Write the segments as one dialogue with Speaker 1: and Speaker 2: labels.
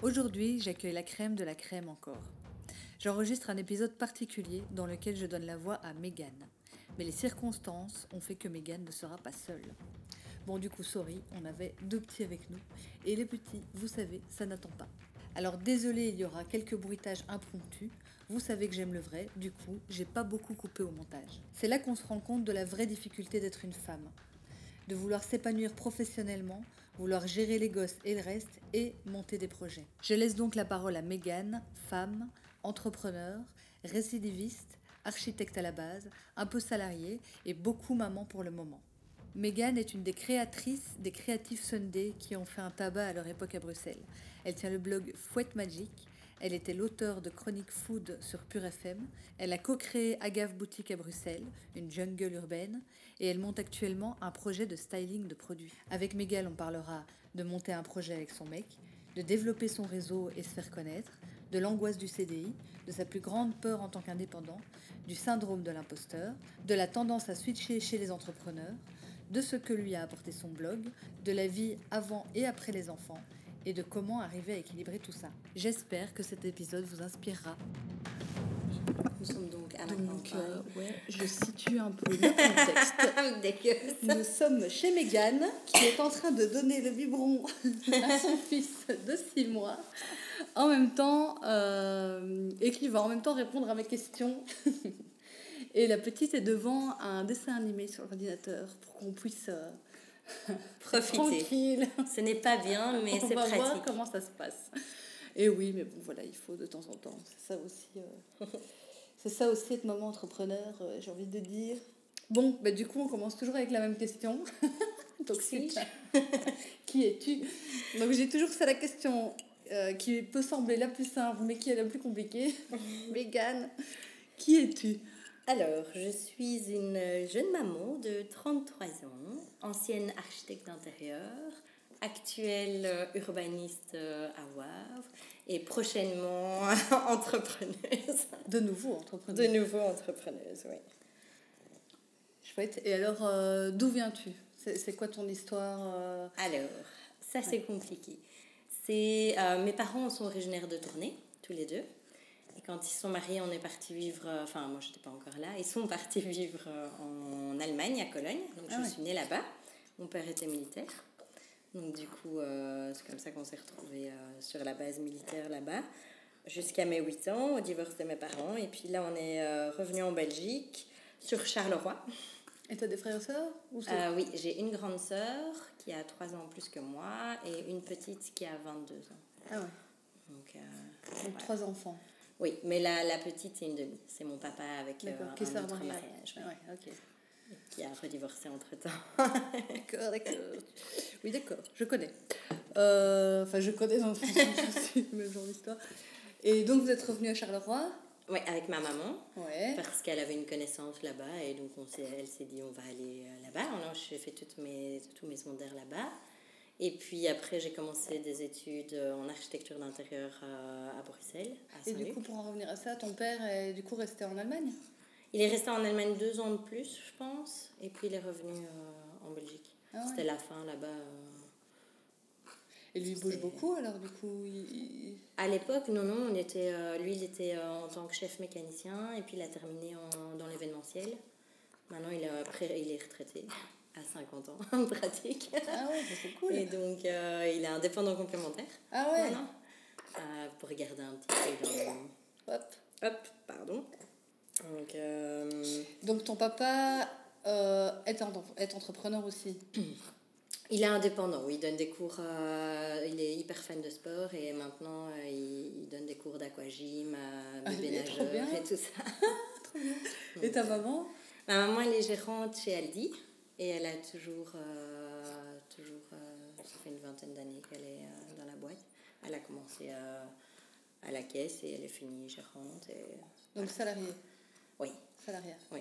Speaker 1: Aujourd'hui, j'accueille la crème de la crème encore. J'enregistre un épisode particulier dans lequel je donne la voix à Megan. Mais les circonstances ont fait que Megan ne sera pas seule. Bon, du coup, sorry, on avait deux petits avec nous. Et les petits, vous savez, ça n'attend pas. Alors désolé, il y aura quelques bruitages impromptus. Vous savez que j'aime le vrai, du coup, j'ai pas beaucoup coupé au montage. C'est là qu'on se rend compte de la vraie difficulté d'être une femme de vouloir s'épanouir professionnellement, vouloir gérer les gosses et le reste et monter des projets. Je laisse donc la parole à Megan, femme, entrepreneur, récidiviste, architecte à la base, un peu salariée et beaucoup maman pour le moment. Megan est une des créatrices des Creative Sunday qui ont fait un tabac à leur époque à Bruxelles. Elle tient le blog Fouette Magic elle était l'auteur de Chronique Food sur Pure FM. Elle a co-créé Agave Boutique à Bruxelles, une jungle urbaine, et elle monte actuellement un projet de styling de produits. Avec Megal, on parlera de monter un projet avec son mec, de développer son réseau et se faire connaître, de l'angoisse du CDI, de sa plus grande peur en tant qu'indépendant, du syndrome de l'imposteur, de la tendance à switcher chez les entrepreneurs, de ce que lui a apporté son blog, de la vie avant et après les enfants et de comment arriver à équilibrer tout ça. J'espère que cet épisode vous inspirera.
Speaker 2: Nous sommes donc à
Speaker 1: donc, euh, ouais, je situe un peu le contexte. Nous sommes chez Megan qui est en train de donner le biberon à son fils de 6 mois en même temps euh, et qui va en même temps répondre à mes questions. et la petite est devant un dessin animé sur l'ordinateur pour qu'on puisse euh,
Speaker 2: Profiter. Tranquille. Ce n'est pas bien, mais c'est pratique. On va voir
Speaker 1: comment ça se passe. Et oui, mais bon, voilà, il faut de temps en temps. C'est ça aussi. Euh, c'est ça aussi être maman entrepreneur, euh, j'ai envie de dire. Bon, bah, du coup, on commence toujours avec la même question. Donc, si. qui es-tu Donc, j'ai toujours ça la question euh, qui peut sembler la plus simple, mais qui est la plus compliquée. Mégane, qui es-tu
Speaker 2: alors, je suis une jeune maman de 33 ans, ancienne architecte d'intérieur, actuelle urbaniste à Wavre et prochainement entrepreneuse.
Speaker 1: De nouveau entrepreneuse.
Speaker 2: De nouveau entrepreneuse, oui.
Speaker 1: Chouette. Et alors, euh, d'où viens-tu? C'est quoi ton histoire euh?
Speaker 2: Alors, ça c'est compliqué. C'est euh, mes parents sont originaires de Tournai, tous les deux. Et quand ils sont mariés, on est parti vivre, euh, enfin moi je n'étais pas encore là, ils sont partis vivre euh, en Allemagne, à Cologne. Donc ah je suis née là-bas. Mon père était militaire. Donc du coup, euh, c'est comme ça qu'on s'est retrouvés sur la base militaire là-bas. Jusqu'à mes 8 ans, au divorce de mes parents. Et puis là, on est revenu en Belgique, sur Charleroi.
Speaker 1: Et tu as des frères et sœurs
Speaker 2: Oui, j'ai une grande sœur qui a 3 ans plus que moi et une petite qui a 22 ans.
Speaker 1: Ah ouais. Donc, Donc trois enfants.
Speaker 2: Oui, mais la, la petite, c'est une demi. C'est mon papa avec euh, un autre mariage.
Speaker 1: Ouais.
Speaker 2: Qui a redivorcé entre-temps.
Speaker 1: d'accord, d'accord. Oui, d'accord, je connais. Euh, enfin, je connais dans le même genre d'histoire. Et donc, vous êtes revenu à Charleroi?
Speaker 2: Oui, avec ma maman.
Speaker 1: Ouais.
Speaker 2: Parce qu'elle avait une connaissance là-bas et donc on elle s'est dit on va aller euh, là-bas. Alors, j'ai fait toutes mes, tous mes secondaires là-bas. Et puis après, j'ai commencé des études en architecture d'intérieur à, Bruxelles.
Speaker 1: et du coup, pour en revenir à ça, ton père est du coup resté en Allemagne?
Speaker 2: Il est resté en Allemagne deux ans de plus, je pense. Et puis il est revenu euh, en Belgique. Ah C'était la fin là-bas. Euh.
Speaker 1: Et lui, il bouge beaucoup alors du coup
Speaker 2: À l'époque, non, non. On était, euh, lui, il était en tant que chef mécanicien et puis il a terminé en, dans l'événementiel. Maintenant, il, est, il est retraité à 50 ans en pratique.
Speaker 1: Ah ouais, c'est cool.
Speaker 2: Et donc, il est indépendant complémentaire.
Speaker 1: Ah ouais
Speaker 2: Pour regarder un petit peu. Hop. Hop, pardon. Donc, euh,
Speaker 1: donc ton papa est, est entrepreneur aussi
Speaker 2: Il est indépendant, oui. Il donne des cours. il est hyper fan de sport et maintenant il, donne des cours d'aquagym,
Speaker 1: ah, bébé nageur
Speaker 2: et tout ça.
Speaker 1: trop bien. Et ta maman?
Speaker 2: Ma maman, elle est gérante chez Aldi. Et elle a toujours, euh, toujours euh, ça fait une vingtaine d'années qu'elle est euh, dans la boîte. elle a commencé à, à la caisse et elle est finie gérante. Et...
Speaker 1: Donc salariée
Speaker 2: Oui.
Speaker 1: Salariée
Speaker 2: Oui.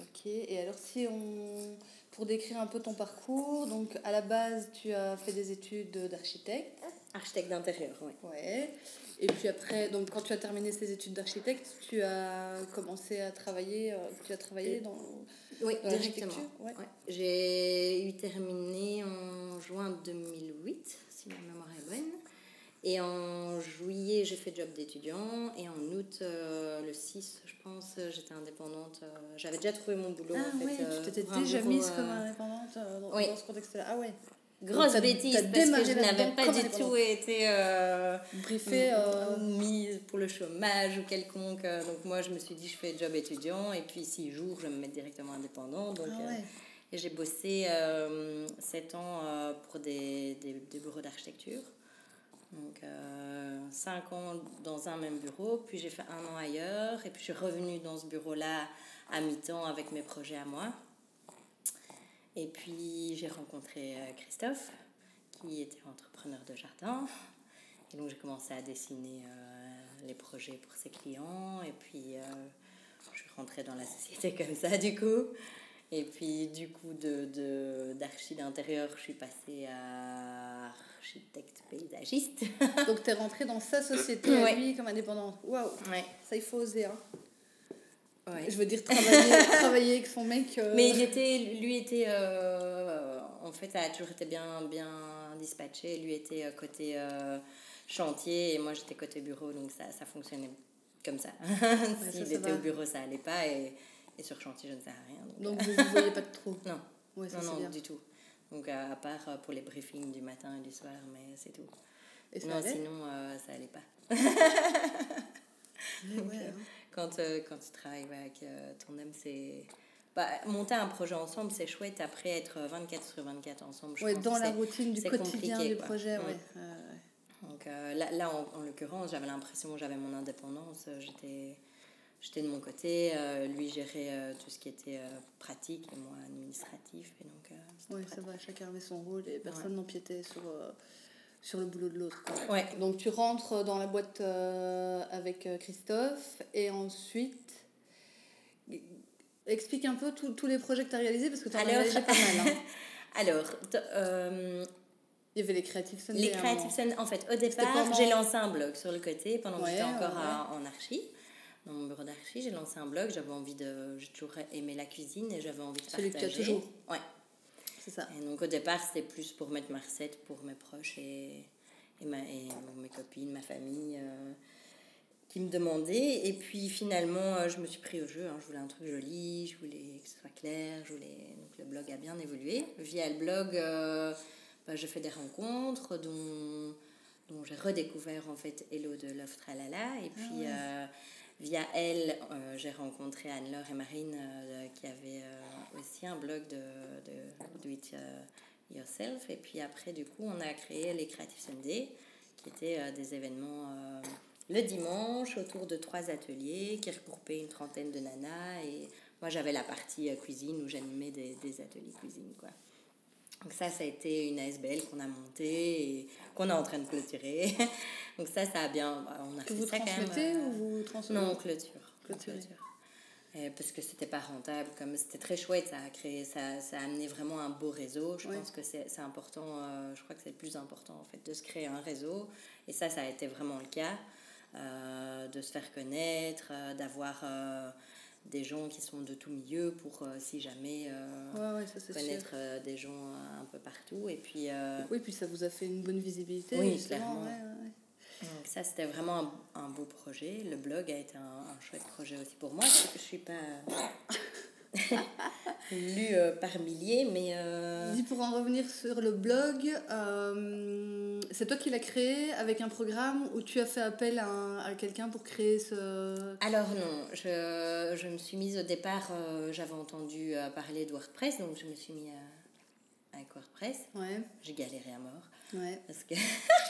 Speaker 1: Ok, et alors si on... Pour décrire un peu ton parcours, donc à la base tu as fait des études d'architecte.
Speaker 2: Architecte d'intérieur, oui.
Speaker 1: Ouais. Et puis après, donc quand tu as terminé ces études d'architecte, tu as commencé à travailler, euh, tu as travaillé dans,
Speaker 2: oui,
Speaker 1: dans
Speaker 2: directement. Ouais. J'ai eu terminé en juin 2008, si ma mémoire est bonne. Et en juillet, j'ai fait job d'étudiant. Et en août, euh, le 6, je pense, j'étais indépendante. Euh, j'avais déjà trouvé mon boulot.
Speaker 1: Ah
Speaker 2: en fait,
Speaker 1: ouais,
Speaker 2: euh,
Speaker 1: tu t'étais déjà mise
Speaker 2: euh,
Speaker 1: comme indépendante euh, dans,
Speaker 2: oui.
Speaker 1: dans ce contexte-là. Ah ouais.
Speaker 2: Grosse
Speaker 1: t'as-
Speaker 2: bêtise, parce que je n'avais pas du tout été euh,
Speaker 1: Briefée. euh,
Speaker 2: mise pour le chômage ou quelconque. euh, Donc moi, je me suis dit, je fais job étudiant. Et puis, six jours, je vais me mettre directement indépendante. Donc,
Speaker 1: Ah
Speaker 2: euh,
Speaker 1: ouais.
Speaker 2: Et j'ai bossé euh, 7 ans euh, pour des, des, des bureaux d'architecture. Donc, 5 ans dans un même bureau, puis j'ai fait un an ailleurs, et puis je suis revenue dans ce bureau-là à mi-temps avec mes projets à moi. Et puis j'ai rencontré euh, Christophe, qui était entrepreneur de jardin. Et donc j'ai commencé à dessiner euh, les projets pour ses clients, et puis euh, je suis rentrée dans la société comme ça, du coup. Et puis, du coup, de, d'archi d'intérieur, je suis passée à architecte paysagiste.
Speaker 1: Donc tu es rentrée dans sa société à
Speaker 2: Ouais.
Speaker 1: lui comme indépendante. Waouh,
Speaker 2: ouais.
Speaker 1: ça il faut oser. Hein.
Speaker 2: ouais.
Speaker 1: Je veux dire travailler, travailler avec son mec. euh,
Speaker 2: Mais il était, lui était, euh, en fait, ça a toujours été bien, bien dispatché. Lui était euh, côté euh, chantier et moi j'étais côté bureau, donc ça, ça fonctionnait comme ça. S'il était
Speaker 1: va.
Speaker 2: au bureau, ça allait pas et, et sur chantier, je ne sais rien. Donc,
Speaker 1: Donc vous ne voyez pas de trop.
Speaker 2: non,
Speaker 1: Ouais, ça
Speaker 2: non, non,
Speaker 1: bien.
Speaker 2: du tout. Donc euh, à part euh, pour les briefings du matin et du soir, mais c'est tout.
Speaker 1: Et ça
Speaker 2: non,
Speaker 1: allait?
Speaker 2: sinon euh, ça allait pas.
Speaker 1: Ouais, hein.
Speaker 2: Quand, euh, quand tu travailles avec euh, ton homme, c'est. Bah, monter un projet ensemble, c'est chouette. Après, être 24 sur 24 ensemble, je
Speaker 1: Ouais,
Speaker 2: pense
Speaker 1: dans la routine du quotidien du
Speaker 2: quoi.
Speaker 1: projet, ouais.
Speaker 2: Donc là, là, en, en l'occurrence, j'avais l'impression que j'avais mon indépendance. J'étais, j'étais de mon côté. euh, lui gérait euh, tout ce qui était euh, pratique et moi administratif. Et donc,
Speaker 1: ouais,
Speaker 2: pratique.
Speaker 1: ça va, chacun avait son rôle et personne n'empiétait sur, sur le boulot de l'autre.
Speaker 2: Ouais.
Speaker 1: Donc tu rentres dans la boîte avec Christophe et ensuite explique un peu tous les projets que tu as réalisés parce que tu as
Speaker 2: Alors-
Speaker 1: réalisé pas mal. hein.
Speaker 2: Alors,
Speaker 1: Il y avait les Creative Sunday.
Speaker 2: les Creative
Speaker 1: moment.
Speaker 2: Sunday, en fait, au départ, j'ai lancé un blog sur le côté pendant que j'étais encore à- en archi. Dans mon bureau d'archi, j'ai lancé un blog. J'avais envie de. J'ai toujours aimé la cuisine et j'avais envie de
Speaker 1: Celui que tu as
Speaker 2: partager.
Speaker 1: toujours.
Speaker 2: Ouais.
Speaker 1: C'est ça.
Speaker 2: Et donc au départ, c'était plus pour mettre ma recette pour mes proches et, et, ma, et mes copines, ma famille euh, qui me demandaient. Et puis finalement, euh, je me suis pris au jeu. hein. Je voulais un truc joli, je voulais que ce soit clair. Je voulais... Donc le blog a bien évolué. Via le blog, euh, bah, je fais des rencontres dont, dont j'ai redécouvert en fait Hello de Love Tralala. Et puis
Speaker 1: ouais.
Speaker 2: euh, via elle, euh, j'ai rencontré Anne-Laure et Marine euh, qui avaient euh, aussi un blog de, de Do It euh, Yourself. Et puis après, du coup, on a créé les Creative Sunday, qui étaient des événements le dimanche autour de trois ateliers qui regroupaient une trentaine de nanas. Et moi, j'avais la partie cuisine où j'animais des, des ateliers cuisine. Quoi. Donc ça, ça a été une ASBL qu'on a montée et qu'on est en train de clôturer. Donc ça, ça a bien... On a
Speaker 1: Que
Speaker 2: fait
Speaker 1: vous
Speaker 2: ça quand même, euh,
Speaker 1: ou vous transmettez
Speaker 2: non, clôture. Clôture. Euh, parce que c'était pas rentable, comme c'était très chouette, ça a créé, ça, ça a amené vraiment un beau réseau. Je
Speaker 1: Ouais.
Speaker 2: pense que c'est c'est important, euh, je crois que c'est le plus important en fait, de se créer un réseau. Et ça, ça a été vraiment le cas, euh, de se faire connaître, euh, d'avoir euh, des gens qui sont de tout milieu pour, euh, si jamais, euh,
Speaker 1: Ouais, ouais, ça c'est sûr.
Speaker 2: connaître euh, des gens un peu partout. Et puis,
Speaker 1: Oui, puis ça vous a fait une bonne visibilité.
Speaker 2: Oui, clairement.
Speaker 1: ouais.
Speaker 2: Donc ça, c'était vraiment un, un beau projet. Le blog a été un, un chouette projet aussi pour moi. que Je suis pas lue euh, par milliers, mais euh,
Speaker 1: Dis pour en revenir sur le blog, euh, c'est toi qui l'as créé avec un programme où tu as fait appel à, à quelqu'un pour créer ce.
Speaker 2: alors non, je, je me suis mise au départ, euh, j'avais entendu euh, parler de WordPress, donc je me suis mis à, avec WordPress.
Speaker 1: Ouais,
Speaker 2: J'ai galéré à mort
Speaker 1: ouais.
Speaker 2: parce que je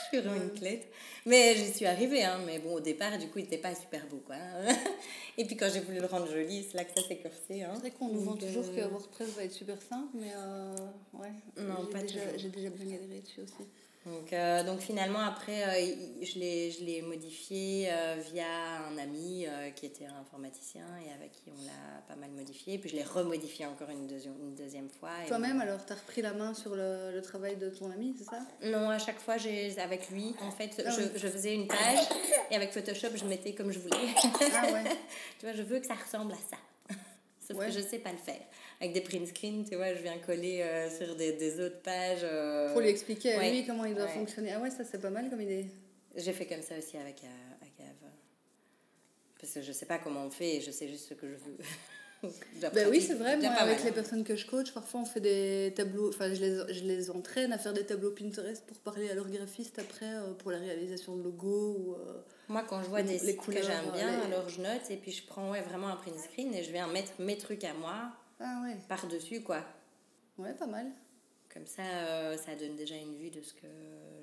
Speaker 2: suis vraiment une clette. Mais j'y suis arrivée, hein, mais bon, au départ, du coup, il n'était pas super beau, quoi. Et puis quand j'ai voulu le rendre joli, c'est là que ça s'est corsé. Hein.
Speaker 1: C'est vrai qu'on nous vend toujours
Speaker 2: euh,
Speaker 1: que WordPress va être super simple, mais euh, ouais.
Speaker 2: Non, pas
Speaker 1: déjà. J'ai déjà bien galéré dessus aussi.
Speaker 2: Donc, euh, donc finalement, après, euh, je l'ai modifié euh, via un ami euh, qui était un informaticien et avec qui on l'a pas mal modifié. Puis je l'ai remodifié encore une deuxième, une deuxième fois.
Speaker 1: Toi-même, alors, t'as repris la main sur le, le travail de ton ami, c'est ça?
Speaker 2: Non, à chaque fois, avec lui, en fait,
Speaker 1: Ah
Speaker 2: je,
Speaker 1: oui.
Speaker 2: je faisais une page et avec Photoshop, je mettais comme je voulais.
Speaker 1: Ah ouais.
Speaker 2: tu vois, je veux que ça ressemble à ça. Sauf
Speaker 1: Ouais.
Speaker 2: que je sais pas le faire. Avec des print screens, tu vois, je viens coller euh, sur des, des autres pages. euh,
Speaker 1: Pour lui expliquer à
Speaker 2: ouais.
Speaker 1: lui comment il doit
Speaker 2: Ouais.
Speaker 1: fonctionner. Ah ouais, ça c'est pas mal comme idée.
Speaker 2: J'ai fait comme ça aussi avec euh, Agave. Parce que je sais pas comment on fait et je sais juste ce que je veux.
Speaker 1: Ben oui, c'est vrai. Moi, avec
Speaker 2: mal,
Speaker 1: les personnes que je coach, parfois on fait des tableaux. Enfin, je les, je les entraîne à faire des tableaux Pinterest pour parler à leur graphiste après euh, pour la réalisation de logos ou. euh,
Speaker 2: Moi, quand je vois
Speaker 1: les-
Speaker 2: des
Speaker 1: les
Speaker 2: sites
Speaker 1: couleurs,
Speaker 2: que j'aime bien,
Speaker 1: les-
Speaker 2: alors je note et puis je prends ouais, vraiment un print screen et je viens mettre mes trucs à moi
Speaker 1: Ah ouais.
Speaker 2: par-dessus, quoi.
Speaker 1: Ouais, pas mal.
Speaker 2: Comme ça, euh, ça donne déjà une vue de ce que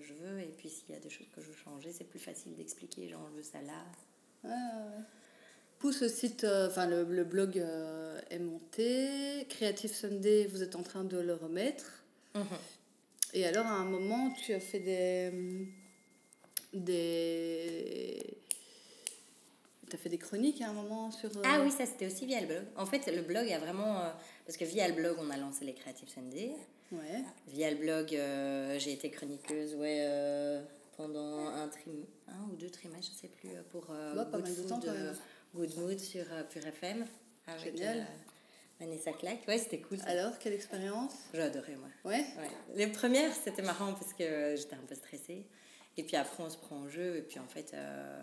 Speaker 2: je veux. Et puis, s'il y a des choses que je veux changer, c'est plus facile d'expliquer. Genre, je veux ça là.
Speaker 1: Ouais, ouais, au site, euh, enfin le, le blog euh, est monté. Creative Sunday, vous êtes en train de le remettre.
Speaker 2: Mhm.
Speaker 1: Et alors, à un moment, tu as fait des. des. Tu as fait des chroniques à un moment sur. euh,
Speaker 2: Ah oui, ça c'était aussi via le blog. En fait, le blog a vraiment. euh, parce que via le blog, on a lancé les Creative Sunday.
Speaker 1: Ouais.
Speaker 2: Via le blog, euh, j'ai été chroniqueuse ouais, euh, pendant un, trim... un ou deux trimestres, je sais plus, pour
Speaker 1: Bah,
Speaker 2: Good Food,
Speaker 1: temps.
Speaker 2: Good Mood sur Pure FM. Avec,
Speaker 1: Génial.
Speaker 2: Vanessa Clack. Ouais, c'était cool. ça.
Speaker 1: Alors, quelle expérience?
Speaker 2: J'ai adoré, moi.
Speaker 1: Ouais.
Speaker 2: Ouais. Les premières, c'était marrant parce que j'étais un peu stressée. Et puis après, on se prend au jeu. Et puis en fait, euh,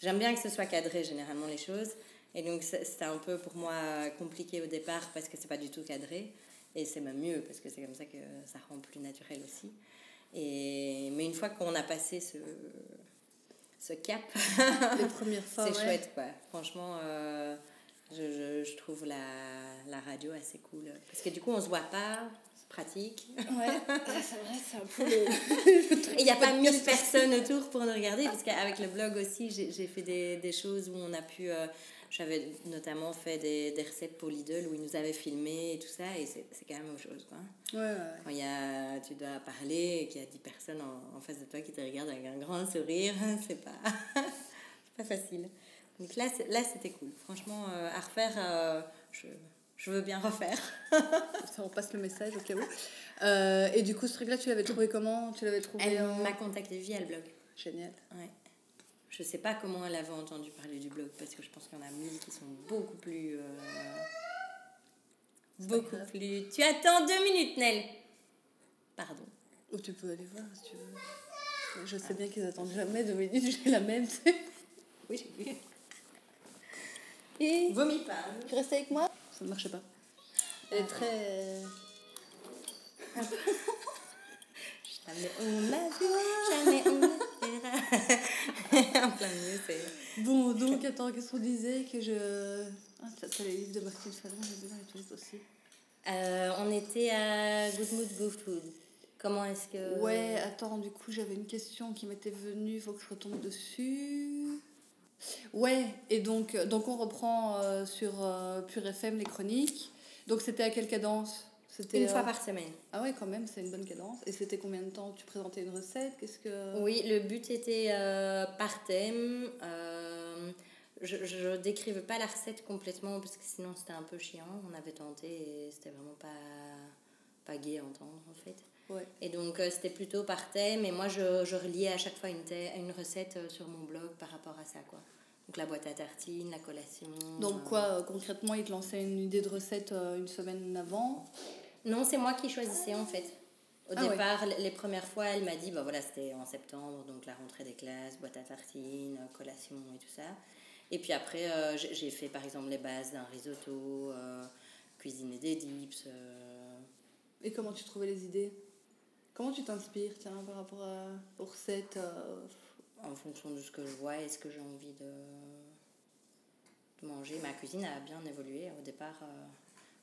Speaker 2: j'aime bien que ce soit cadré généralement les choses. Et donc, c'était un peu pour moi compliqué au départ parce que c'est pas du tout cadré. Et c'est même mieux parce que c'est comme ça que ça rend plus naturel aussi. Et, mais une fois qu'on a passé ce, ce cap, c'est
Speaker 1: ouais.
Speaker 2: chouette quoi. Franchement, euh, je, je, je trouve la, la radio assez cool. Parce que du coup, on se voit pas, pratique.
Speaker 1: Ouais, c'est vrai, c'est un peu le.
Speaker 2: Il n'y a pas mille personnes autour pour nous regarder, parce qu'avec le blog aussi, j'ai j'ai fait des, des choses où on a pu. euh, J'avais notamment fait des, des recettes pour Lidl où ils nous avaient filmé et tout ça, et c'est c'est quand même autre chose. Quoi.
Speaker 1: Ouais, ouais.
Speaker 2: Quand y a, tu dois parler et qu'il y a 10 personnes en, en face de toi qui te regardent avec un grand sourire, c'est pas, pas facile. Donc là, là c'était cool. Franchement, euh, à refaire, euh, je, je veux bien refaire.
Speaker 1: Ça, on passe le message au cas où. Euh, et du coup, ce truc-là, tu l'avais trouvé comment? Tu l'avais trouvé
Speaker 2: Elle
Speaker 1: en-
Speaker 2: m'a contacté via le blog.
Speaker 1: Génial.
Speaker 2: Ouais. Je sais pas comment elle avait entendu parler du blog parce que je pense qu'il y en a mille qui sont beaucoup plus. euh, beaucoup plus. Tu attends deux minutes, Nel Pardon.
Speaker 1: Ou tu peux aller voir si tu veux. Je sais bien qu'ils attendent jamais deux minutes, j'ai la même.
Speaker 2: Oui, j'ai vu.
Speaker 1: Et
Speaker 2: Vomis pas.
Speaker 1: tu restes avec moi? Ça ne marchait pas. Elle est très.
Speaker 2: Jamais on l'a jamais on en plein milieu, c'est.
Speaker 1: Bon, donc, attends, qu'est-ce qu'on disait Que je. Ah, t'as les livres de Martine Fallon, j'ai dans les toilettes aussi.
Speaker 2: Euh, on était à Good Mood Go Food. Comment est-ce que.
Speaker 1: Ouais, attends, du coup, j'avais une question qui m'était venue, il faut que je retombe dessus. Ouais, et donc, euh, donc on reprend euh, sur euh, Pure FM les chroniques. Donc, c'était à quelle cadence? C'était
Speaker 2: Une
Speaker 1: euh,
Speaker 2: fois par semaine.
Speaker 1: Ah ouais, quand même, c'est une bonne cadence. Et c'était combien de temps? Tu présentais une recette? Qu'est-ce que...
Speaker 2: Oui, le but était par thème. je ne décrivais pas la recette complètement parce que sinon c'était un peu chiant. On avait tenté et c'était vraiment pas, pas gai à entendre en fait.
Speaker 1: Ouais.
Speaker 2: Et donc euh, c'était plutôt par thème et moi je, je reliais à chaque fois une, une recette euh, sur mon blog par rapport à ça. quoi. Donc la boîte à tartines, la collation.
Speaker 1: Donc
Speaker 2: euh,
Speaker 1: quoi, euh, concrètement, il te lançait une idée de recette euh, une semaine avant?
Speaker 2: Non, c'est moi qui choisissais en fait. Au
Speaker 1: Ah
Speaker 2: départ, les premières fois, elle m'a dit, bah voilà, c'était en septembre, donc la rentrée des classes, boîte à tartines, collation et tout ça. Et puis après, euh, j'ai fait par exemple les bases d'un risotto, cuisiner des dips.
Speaker 1: Et comment tu trouvais les idées? Comment tu t'inspires, tiens, par rapport à, aux recettes euh,
Speaker 2: en fonction de ce que je vois et ce que j'ai envie de, manger. Ma cuisine a bien évolué. Au départ, euh,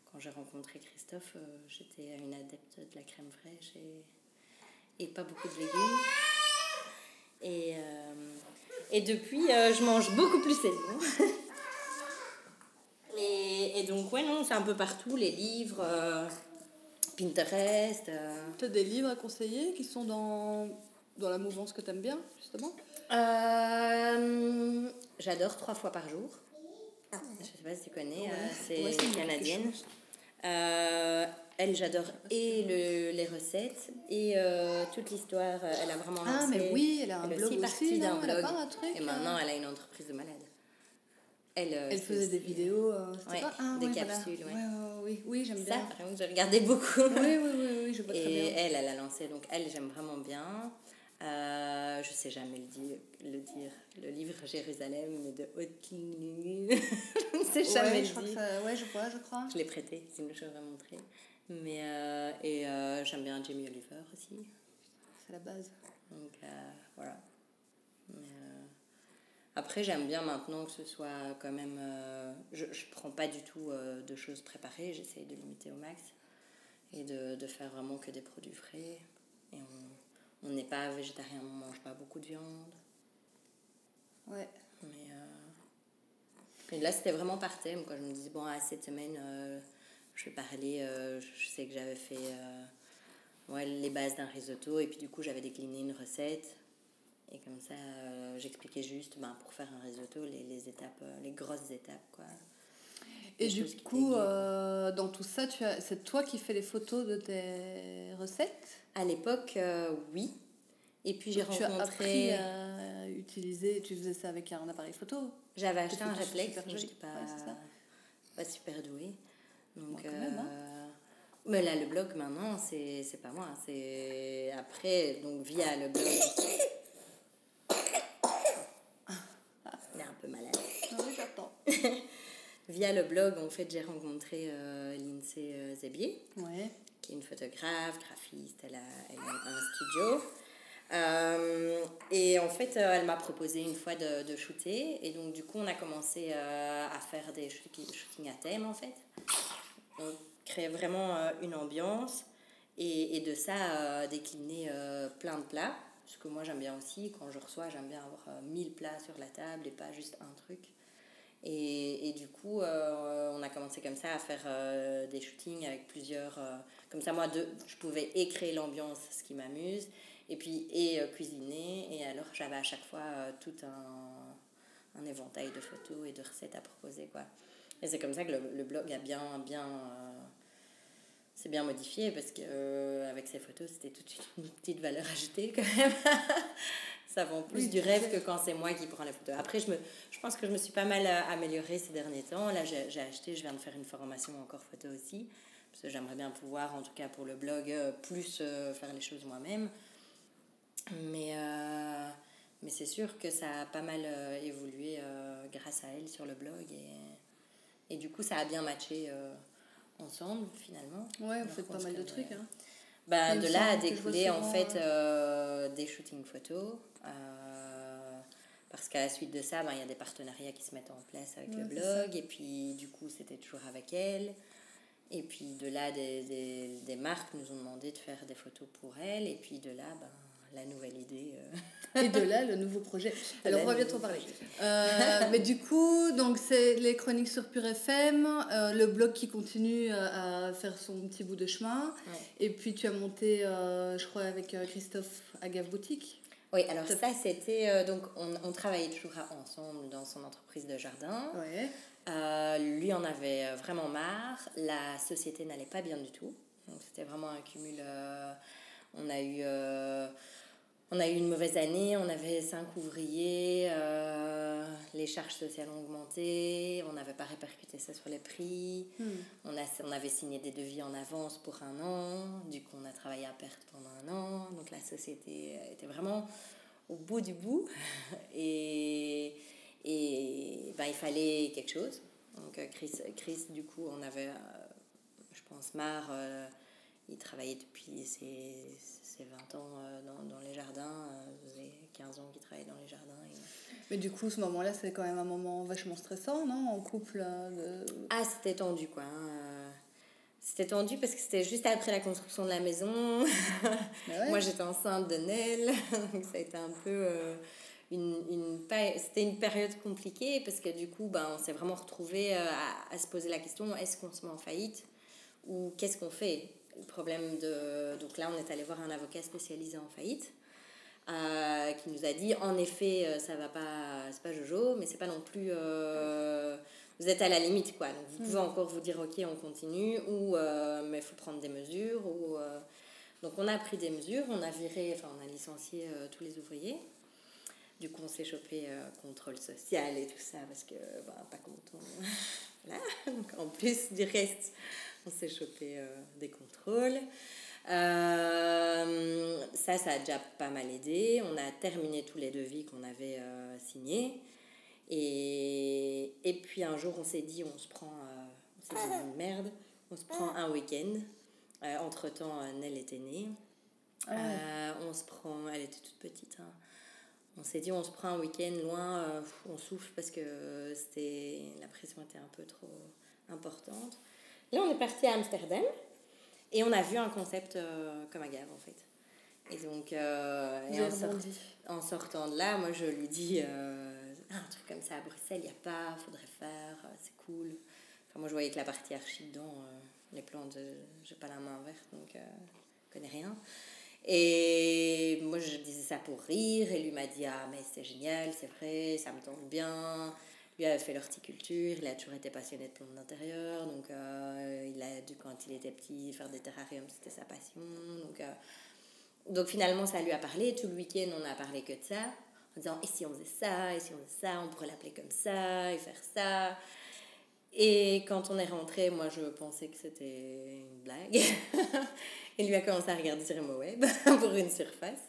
Speaker 2: quand j'ai rencontré Christophe, euh, j'étais une adepte de la crème fraîche et, pas beaucoup de légumes. Et, depuis, je mange beaucoup plus saison. et, et donc, ouais, non, c'est un peu partout, les livres, Pinterest. euh,
Speaker 1: T'as des livres à conseiller qui sont dans dans la mouvance que tu aimes bien, justement?
Speaker 2: Euh, J'adore trois fois par jour. Je sais pas si tu connais,
Speaker 1: Ouais.
Speaker 2: euh, c'est
Speaker 1: Ouais,
Speaker 2: canadienne. Euh, elle, j'adore et le, les recettes et euh, toute l'histoire. Elle a vraiment
Speaker 1: Ah, mais oui, elle a un
Speaker 2: elle
Speaker 1: blog
Speaker 2: aussi partie d'un blog. Et maintenant, elle a une entreprise de malade. Elle, euh,
Speaker 1: Elle
Speaker 2: c'est
Speaker 1: faisait des vidéos, euh, c'était
Speaker 2: Ouais,
Speaker 1: pas ah,
Speaker 2: des
Speaker 1: ouais,
Speaker 2: capsules. Ouais,
Speaker 1: oui, oui, j'aime
Speaker 2: Ça,
Speaker 1: bien.
Speaker 2: par exemple, je regardais beaucoup.
Speaker 1: Oui, oui, oui, oui, je vois très
Speaker 2: Et
Speaker 1: bien.
Speaker 2: elle, elle a lancé. Donc, elle, j'aime vraiment bien. Euh, je sais jamais le dire, le dire. Le livre Jérusalem, mais de Haute-Ligne. je ne sais jamais le
Speaker 1: je crois que
Speaker 2: dire.
Speaker 1: ça- ouais, je vois, je crois.
Speaker 2: Je l'ai prêté, sinon je vais montrer. Mais, euh, et euh, j'aime bien Jamie Oliver aussi.
Speaker 1: C'est la base.
Speaker 2: Donc, euh, voilà. Mais, euh, après, j'aime bien maintenant que ce soit quand même. euh, je ne prends pas du tout euh, de choses préparées, j'essaye de limiter au max et de, de faire vraiment que des produits frais. Et on n'est pas végétarien, on ne mange pas beaucoup de viande.
Speaker 1: Ouais.
Speaker 2: Mais euh, et là, c'était vraiment par thème. Quoi. Je me disais, bon, à cette semaine, euh, je vais parler. je sais que j'avais fait ouais, les bases d'un risotto, et puis du coup, j'avais décliné une recette. Et comme ça, euh, j'expliquais juste, ben, pour faire un risotto, les, les étapes, euh, les grosses étapes. Quoi.
Speaker 1: Et du coup, euh, dans tout ça, c'est toi qui fais les photos de tes recettes?
Speaker 2: À l'époque, euh, oui. Et puis j'ai
Speaker 1: Donc, Tu as appris
Speaker 2: rencontré.
Speaker 1: à utiliser, tu faisais ça avec un appareil photo?
Speaker 2: J'avais acheté un réflexe,
Speaker 1: jolies.
Speaker 2: j'étais pas,
Speaker 1: Ouais,
Speaker 2: pas super douée. Donc,
Speaker 1: Bon, même, hein.
Speaker 2: Mais là, le blog maintenant, c'est c'est pas moi. C'est après, donc via le blog. Il est un peu malade.
Speaker 1: Ah oui, j'attends.
Speaker 2: Via le blog, en fait, j'ai rencontré euh, Lindsay euh, Zebier.
Speaker 1: Ouais.
Speaker 2: qui est une photographe, graphiste, elle a, elle a un studio. Euh, et en fait, euh, elle m'a proposé une fois de, de shooter. Et donc, du coup, on a commencé euh, à faire des shooting- shootings à thème, en fait. On créait vraiment euh, une ambiance. Et, et de ça, euh, décliner euh, plein de plats. Ce que moi, j'aime bien aussi. Quand je reçois, j'aime bien avoir euh, 1000 plats sur la table et pas juste un truc. Et, et du coup, euh, on a commencé comme ça à faire euh, des shootings avec plusieurs. euh, comme ça, moi, de, je pouvais et créer l'ambiance, ce qui m'amuse, et puis et cuisiner. Et alors, j'avais à chaque fois tout un, un éventail de photos et de recettes à proposer. Quoi. Et c'est comme ça que le, le blog a bien. bien c'est bien modifié parce que avec ces photos, c'était toute une petite valeur ajoutée quand même. ça vend plus
Speaker 1: Oui,
Speaker 2: du rêve que quand c'est moi qui prends la photo. Après, je, me, je pense que je me suis pas mal euh, améliorée ces derniers temps. Là, j'ai acheté, je viens de faire une formation encore photo aussi. Parce que j'aimerais bien pouvoir, en tout cas pour le blog, euh, plus euh, faire les choses moi-même. Mais, euh, mais c'est sûr que ça a pas mal euh, évolué grâce à elle sur le blog. Et, et du coup, ça a bien matché ensemble, finalement.
Speaker 1: Ouais, vous faites pas mal de trucs. Hein.
Speaker 2: Bah, de là a découlé en fait
Speaker 1: euh,
Speaker 2: euh, des shootings photos. euh, parce qu'à la suite de ça, ben, il y a des partenariats qui se mettent en place avec le
Speaker 1: Ouais,
Speaker 2: blog. Et puis du coup, c'était toujours avec elle. Et puis de là, des, des, des marques nous ont demandé de faire des photos pour elle. Et puis de là, ben, la nouvelle idée. euh,
Speaker 1: Et de là, le nouveau projet. Alors, on va bientôt parler. Euh, mais du coup, donc c'est les chroniques sur Pure FM, euh, le blog qui continue à faire son petit bout de chemin.
Speaker 2: Ouais.
Speaker 1: Et puis tu as monté, euh, je crois, avec Christophe Agave Boutique.
Speaker 2: Oui, alors ça, c'était. donc, on, on travaillait toujours ensemble dans son entreprise de jardin.
Speaker 1: Ouais.
Speaker 2: Lui en avait vraiment marre. La société n'allait pas bien du tout. Donc c'était vraiment un cumul. on a eu. Euh, on a eu une mauvaise année, on avait cinq ouvriers, euh, les charges sociales ont augmenté, on n'avait pas répercuté ça sur les prix,
Speaker 1: Hmm.
Speaker 2: on, a, on avait signé des devis en avance pour un an, du coup on a travaillé à perte pendant un an, donc la société était vraiment au bout du bout et, et ben, il fallait quelque chose. Donc euh, Chris, Chris du coup, on avait, euh, je pense, marre, euh, il travaillait depuis ses, ses 20 ans euh, dans, dans les jardins, euh, ça faisait 15 ans qu'il travaillait dans les jardins. et-
Speaker 1: Mais du coup, ce moment-là, c'est quand même un moment vachement stressant, non En couple. euh, de-
Speaker 2: Ah, c'était tendu, quoi. hein, C'était tendu parce que c'était juste après la construction de la maison.
Speaker 1: Ouais.
Speaker 2: Moi, j'étais enceinte de Nel, donc ça a été un peu une, une c'était une période compliquée parce que du coup, ben, on s'est vraiment retrouvé à, à se poser la question est-ce qu'on se met en faillite ou qu'est-ce qu'on fait? Problème de donc là, on est allé voir un avocat spécialisé en faillite. euh, qui nous a dit en effet, euh, ça va pas, c'est pas Jojo, mais c'est pas non plus. euh, vous êtes à la limite, quoi. Donc vous pouvez encore vous dire, ok, on continue, ou euh, mais il faut prendre des mesures. Ou, donc on a pris des mesures, on a viré, enfin on a licencié tous les ouvriers. Du coup, on s'est chopé contrôle social et tout ça, parce que, bah, pas content. voilà. Donc, en plus du reste, on s'est chopé euh, des contrôles. Euh, ça, ça a déjà pas mal aidé. On a terminé tous les devis qu'on avait euh, signés. Et, et puis un jour, on s'est dit, on se prend, on merde, on se prend un week-end. Entre-temps, Nell était née. Euh, on se prend, elle était toute petite. hein. On s'est dit, on se prend un week-end loin, on souffle parce que c'était la pression était un peu trop importante. Là, on est parti à Amsterdam et on a vu un concept euh, comme Agave en fait. Et donc, euh, et en, sort-
Speaker 1: rebondi.
Speaker 2: en sortant de là, moi je lui dis euh, Ah, un truc comme ça à Bruxelles, il n'y a pas, faudrait faire, euh, c'est cool. Enfin, moi je voyais que la partie archi dedans, les plantes, euh, j'ai pas la main verte donc je connais rien. Et moi je disais ça pour rire et lui m'a dit Ah, mais c'est génial, c'est vrai, ça me tente bien. Lui avait fait l'horticulture, il a toujours été passionné de plantes d'intérieur, donc euh, il a dû, quand il était petit, faire des terrariums, c'était sa passion. Donc, euh, donc finalement, ça lui a parlé. Tout le week-end, on a parlé que de ça. En disant, et si on faisait ça, et si on faisait ça, on pourrait l'appeler comme ça, et faire ça. Et quand on est rentré, moi, je pensais que c'était une blague. et lui a commencé à regarder sur le web pour une surface.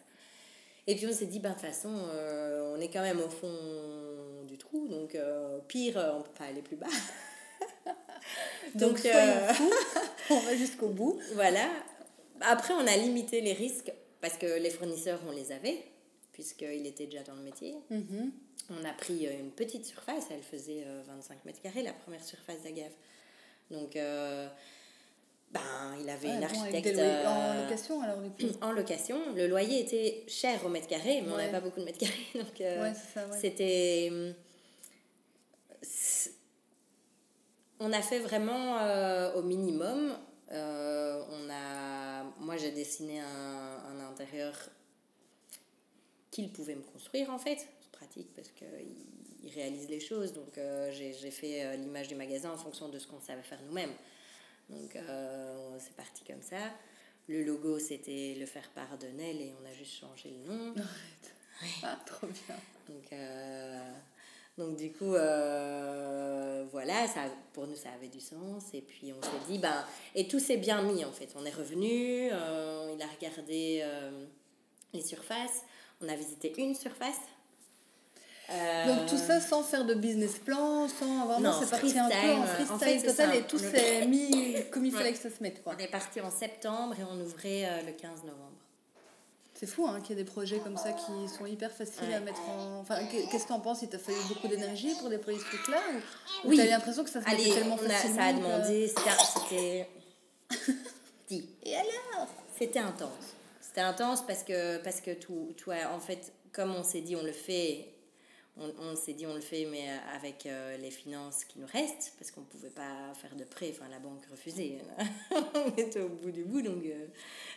Speaker 2: Et puis on s'est dit, ben, de toute façon, euh, on est quand même au fond du trou, donc euh, pire, on peut pas aller plus bas.
Speaker 1: Donc,
Speaker 2: euh,
Speaker 1: fous, on va jusqu'au bout.
Speaker 2: Voilà. Après, on a limité les risques parce que les fournisseurs, on les avait, puisqu'il était déjà dans le métier.
Speaker 1: Mhm.
Speaker 2: On a pris euh, une petite surface, elle faisait euh, 25 mètres carrés, la première surface d'Agave. Donc, euh, ben, il avait
Speaker 1: Ouais,
Speaker 2: une architecte euh,
Speaker 1: en location, alors du coup.
Speaker 2: en location. Le loyer était cher au mètre carré, mais on n'avait pas beaucoup de mètres carrés. Donc, euh,
Speaker 1: ouais.
Speaker 2: c'était. hum, c'est- On a fait vraiment euh, au minimum. Euh, on a, moi, j'ai dessiné un, un intérieur qu'il pouvait me construire en fait. C'est pratique parce qu'il il réalise les choses. Donc, euh, j'ai j'ai fait l'image du magasin en fonction de ce qu'on savait faire nous-mêmes. Donc, c'est parti comme ça. Le logo, c'était le faire part de Nel et on a juste changé le nom.
Speaker 1: Ah, trop bien.
Speaker 2: Donc, donc du coup, euh, voilà, ça, pour nous, ça avait du sens. Et puis, on s'est dit, ben, et tout s'est bien mis, en fait. On est revenu, euh, il a regardé euh, les surfaces. On a visité une surface.
Speaker 1: Donc tout ça sans faire de business plan, sans vraiment,
Speaker 2: Non,
Speaker 1: c'est parti un peu
Speaker 2: freestyle.
Speaker 1: en freestyle
Speaker 2: fait,
Speaker 1: total et tout s'est mis comme il fallait que ça se mette. quoi.
Speaker 2: On est parti en septembre et on ouvrait le 15 novembre.
Speaker 1: C'est fou hein, qu'il y ait des projets comme ça qui sont hyper faciles à
Speaker 2: Ouais.
Speaker 1: mettre en. Enfin, qu'est- qu'est-ce que t'en penses? Il t'a fallu beaucoup d'énergie pour déployer ce truc-là Ou, ou
Speaker 2: Oui.
Speaker 1: t'as l'impression que ça se
Speaker 2: Allez,
Speaker 1: tellement facilement
Speaker 2: ça a demandé, c'était... Dis.
Speaker 1: Et alors?
Speaker 2: C'était intense. C'était intense parce que, parce que tout, tout a- en fait, comme on s'est dit, on le fait, on, on s'est dit, on le fait, mais avec euh, les finances qui nous restent, parce qu'on ne pouvait pas faire de prêt, enfin, la banque refusait. on était au bout du bout, donc euh,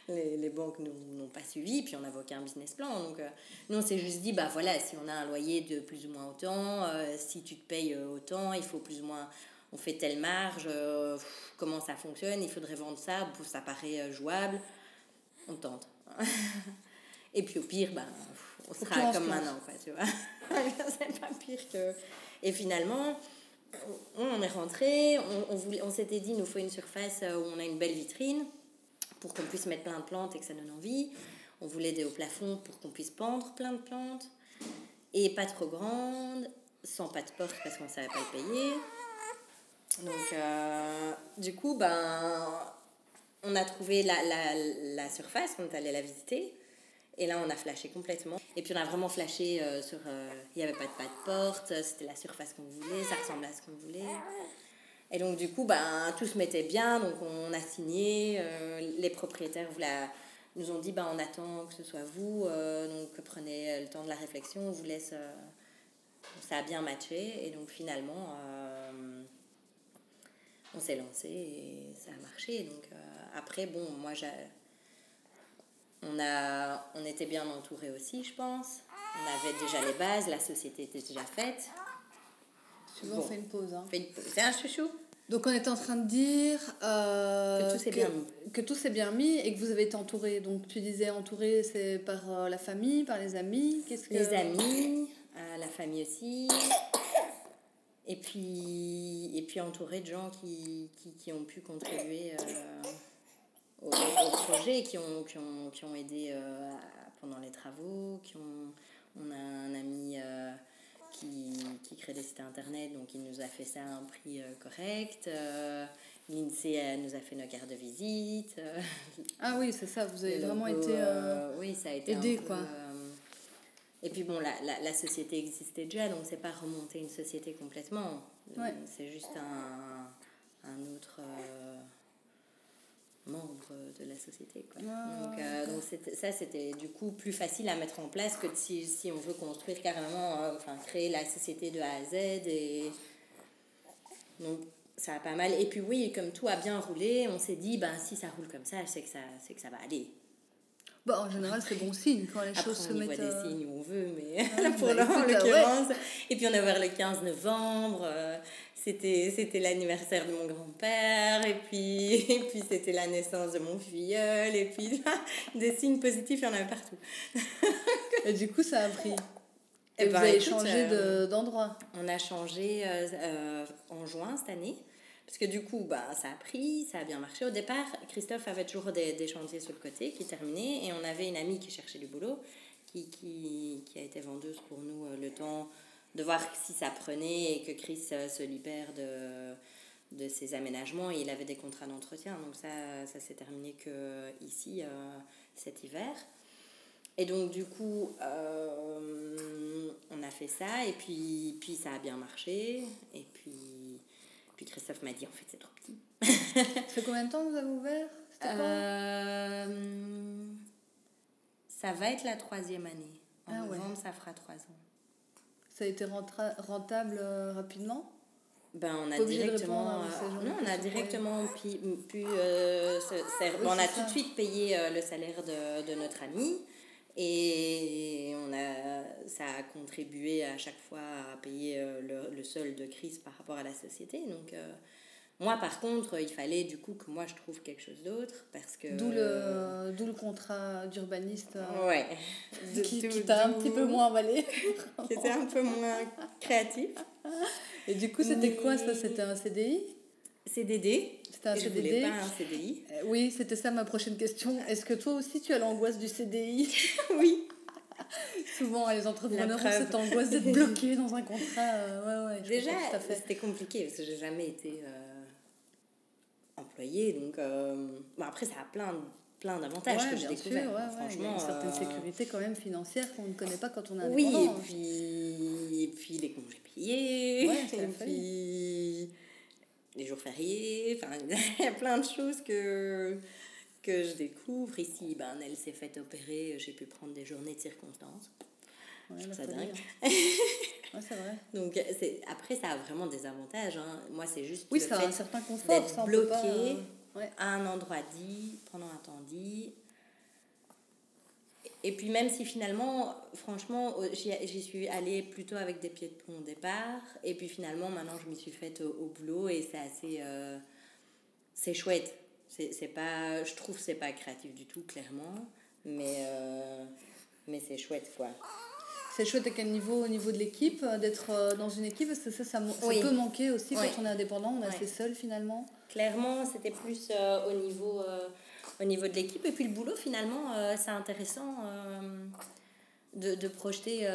Speaker 2: les, les banques nous n'ont pas suivi, puis on n'avait aucun business plan. Donc, euh, nous, on s'est juste dit, bah voilà, si on a un loyer de plus ou moins autant, euh, si tu te payes euh, autant, il faut plus ou moins on fait telle marge, euh, pff, comment ça fonctionne, il faudrait vendre ça, pff, ça paraît euh, jouable, on tente. Et puis au pire, pff, on sera comme maintenant, quoi, tu vois. C'est pas pire que... Et finalement, on, est rentré, on, on, voulait- on s'était dit, il nous faut une surface euh, où on a une belle vitrine pour qu'on puisse mettre plein de plantes et que ça donne envie. On voulait des hauts plafonds pour qu'on puisse pendre plein de plantes. Et pas trop grande, sans pas de porte parce qu'on savait pas le payer. Donc, euh, du coup, ben, on a trouvé la, la, la surface, on est allé la visiter. Et là, on a flashé complètement. Et puis, on a vraiment flashé euh, sur. euh, Il n'y avait pas de pas de porte, c'était la surface qu'on voulait, ça ressemblait à ce qu'on voulait. Et donc, du coup, ben, tout se mettait bien. Donc, on a signé. euh, les propriétaires nous ont dit ben, on attend que ce soit vous. euh, donc, prenez le temps de la réflexion. On vous laisse. euh, ça a bien matché. Et donc, finalement. euh, on s'est lancé et ça a marché. Donc euh, après, bon, moi, j'ai... On, a, on était bien entouré aussi, je pense. On avait déjà les bases, la société était déjà faite.
Speaker 1: Souvent, on fait une pause. Hein.
Speaker 2: Fait une pause. C'est un chouchou.
Speaker 1: Donc on est en train de dire euh,
Speaker 2: que tout s'est bien mis.
Speaker 1: Que tout s'est bien mis et que vous avez été entouré. Donc tu disais entouré, c'est par euh, la famille, par les amis
Speaker 2: Qu'est-ce que... Les amis, euh, la famille aussi. Et puis, et puis entouré de gens qui, qui, qui ont pu contribuer au, projet, qui ont, qui ont, qui ont aidé pendant les travaux. Qui ont, on a un ami qui, qui, crée des sites internet, donc il nous a fait ça à un prix euh, correct. Euh, L'INSEE nous a fait nos cartes de visite. Euh,
Speaker 1: ah oui, c'est ça, vous avez vraiment été oui, ça a été aidé. quoi.
Speaker 2: et puis bon, la, la, la, société existait déjà, donc c'est pas remonter une société complètement. C'est juste un, un autre membre de la société. Quoi. Ah, donc, euh, donc ça, c'était du coup plus facile à mettre en place que si, si on veut construire carrément, euh, enfin créer la société de A à Z. Et... Donc ça a pas mal. Et puis oui, comme tout a bien roulé, on s'est dit, ben, si ça roule comme ça, c'est que ça, c'est que ça va aller.
Speaker 1: Bah, en général, c'est bon signe quand les choses se mettent.
Speaker 2: On voit des euh, signes où on veut, mais pour bah, l'occurrence. Et puis on a ouvert le 15 novembre c'était c'était l'anniversaire de mon grand-père et puis et puis c'était la naissance de mon filleul et puis des signes positifs il y en avait partout.
Speaker 1: Et du coup ça a pris. Et, eh vous ben, avez changé
Speaker 2: euh,
Speaker 1: d'endroit.
Speaker 2: on a changé euh, euh, en juin cette année. Parce que du coup bah ça a pris ça a bien marché. Au départ Christophe avait toujours des, des chantiers sur le côté qui terminaient et on avait une amie qui cherchait du boulot qui, qui, qui a été vendeuse pour nous le temps de voir si ça prenait et que Chris euh, se libère de, de ses aménagements. Et il avait des contrats d'entretien, donc ça, ça s'est terminé que ici euh, cet hiver. Et donc du coup, euh, on a fait ça et puis, puis ça a bien marché. Et puis, puis Christophe m'a dit en fait c'est trop petit.
Speaker 1: ça fait combien de temps que vous avez ouvert
Speaker 2: Ça va être la troisième année. En ah novembre, ça fera trois ans.
Speaker 1: Ça a été rentable euh, rapidement?
Speaker 2: Ben, on a directement, euh, non, on a directement pu, pu euh, on a tout de suite payé le salaire de, de, notre ami et on a, ça a contribué à chaque fois à payer le, le solde de crise par rapport à la société. Donc, moi, par contre, il fallait du coup que moi je trouve quelque chose d'autre parce que.
Speaker 1: D'où le, d'où le contrat d'urbaniste.
Speaker 2: Euh, ouais.
Speaker 1: qui, t'a un petit peu moins emballé.
Speaker 2: qui était un peu moins créatif.
Speaker 1: Et du coup, c'était quoi ça? C'était un CDI
Speaker 2: CDD.
Speaker 1: C'était un CDD.
Speaker 2: Voulais pas un CDI.
Speaker 1: Euh, oui, c'était ça ma prochaine question. Est-ce que toi aussi tu as l'angoisse du CDI
Speaker 2: Oui.
Speaker 1: Souvent, les entrepreneurs ont cette angoisse d'être bloqués dans un contrat. Euh, ouais, ouais,
Speaker 2: Déjà, c'était compliqué parce que j'ai jamais été Donc, euh, bon, après, ça a plein, plein d'avantages que j'ai découvert.
Speaker 1: franchement, il y a une certaine euh, sécurité quand même financière qu'on ne connaît pas quand on a
Speaker 2: Oui, et puis, et puis les congés payés, et puis les jours fériés. Enfin, il y a plein de choses que que je découvre ici. Ben, elle s'est fait opérer, j'ai pu prendre des journées de circonstances.
Speaker 1: Ouais, ça dingue. Ouais, c'est vrai.
Speaker 2: Donc, c'est, après, ça a vraiment des avantages. Hein. Moi, c'est juste
Speaker 1: oui, le ça fait a un certain confort,
Speaker 2: d'être bloqué euh, à un endroit dit, pendant un temps dit. Et puis, même si finalement, franchement, j'y, suis allée plutôt avec des pieds de pont au départ. Et puis, finalement, maintenant, je m'y suis faite au, boulot et c'est assez. Euh, c'est chouette. C'est, pas, je trouve que c'est pas créatif du tout, clairement. Mais, euh, mais c'est chouette, quoi
Speaker 1: c'est chouette à quel niveau Au niveau de l'équipe, euh, d'être euh, dans une équipe, parce que ça, ça, peut manquer aussi quand on est indépendant, on est assez seul finalement.
Speaker 2: Clairement, c'était plus euh, au, niveau, au niveau de l'équipe. Et puis le boulot, finalement, c'est intéressant de, de, projeter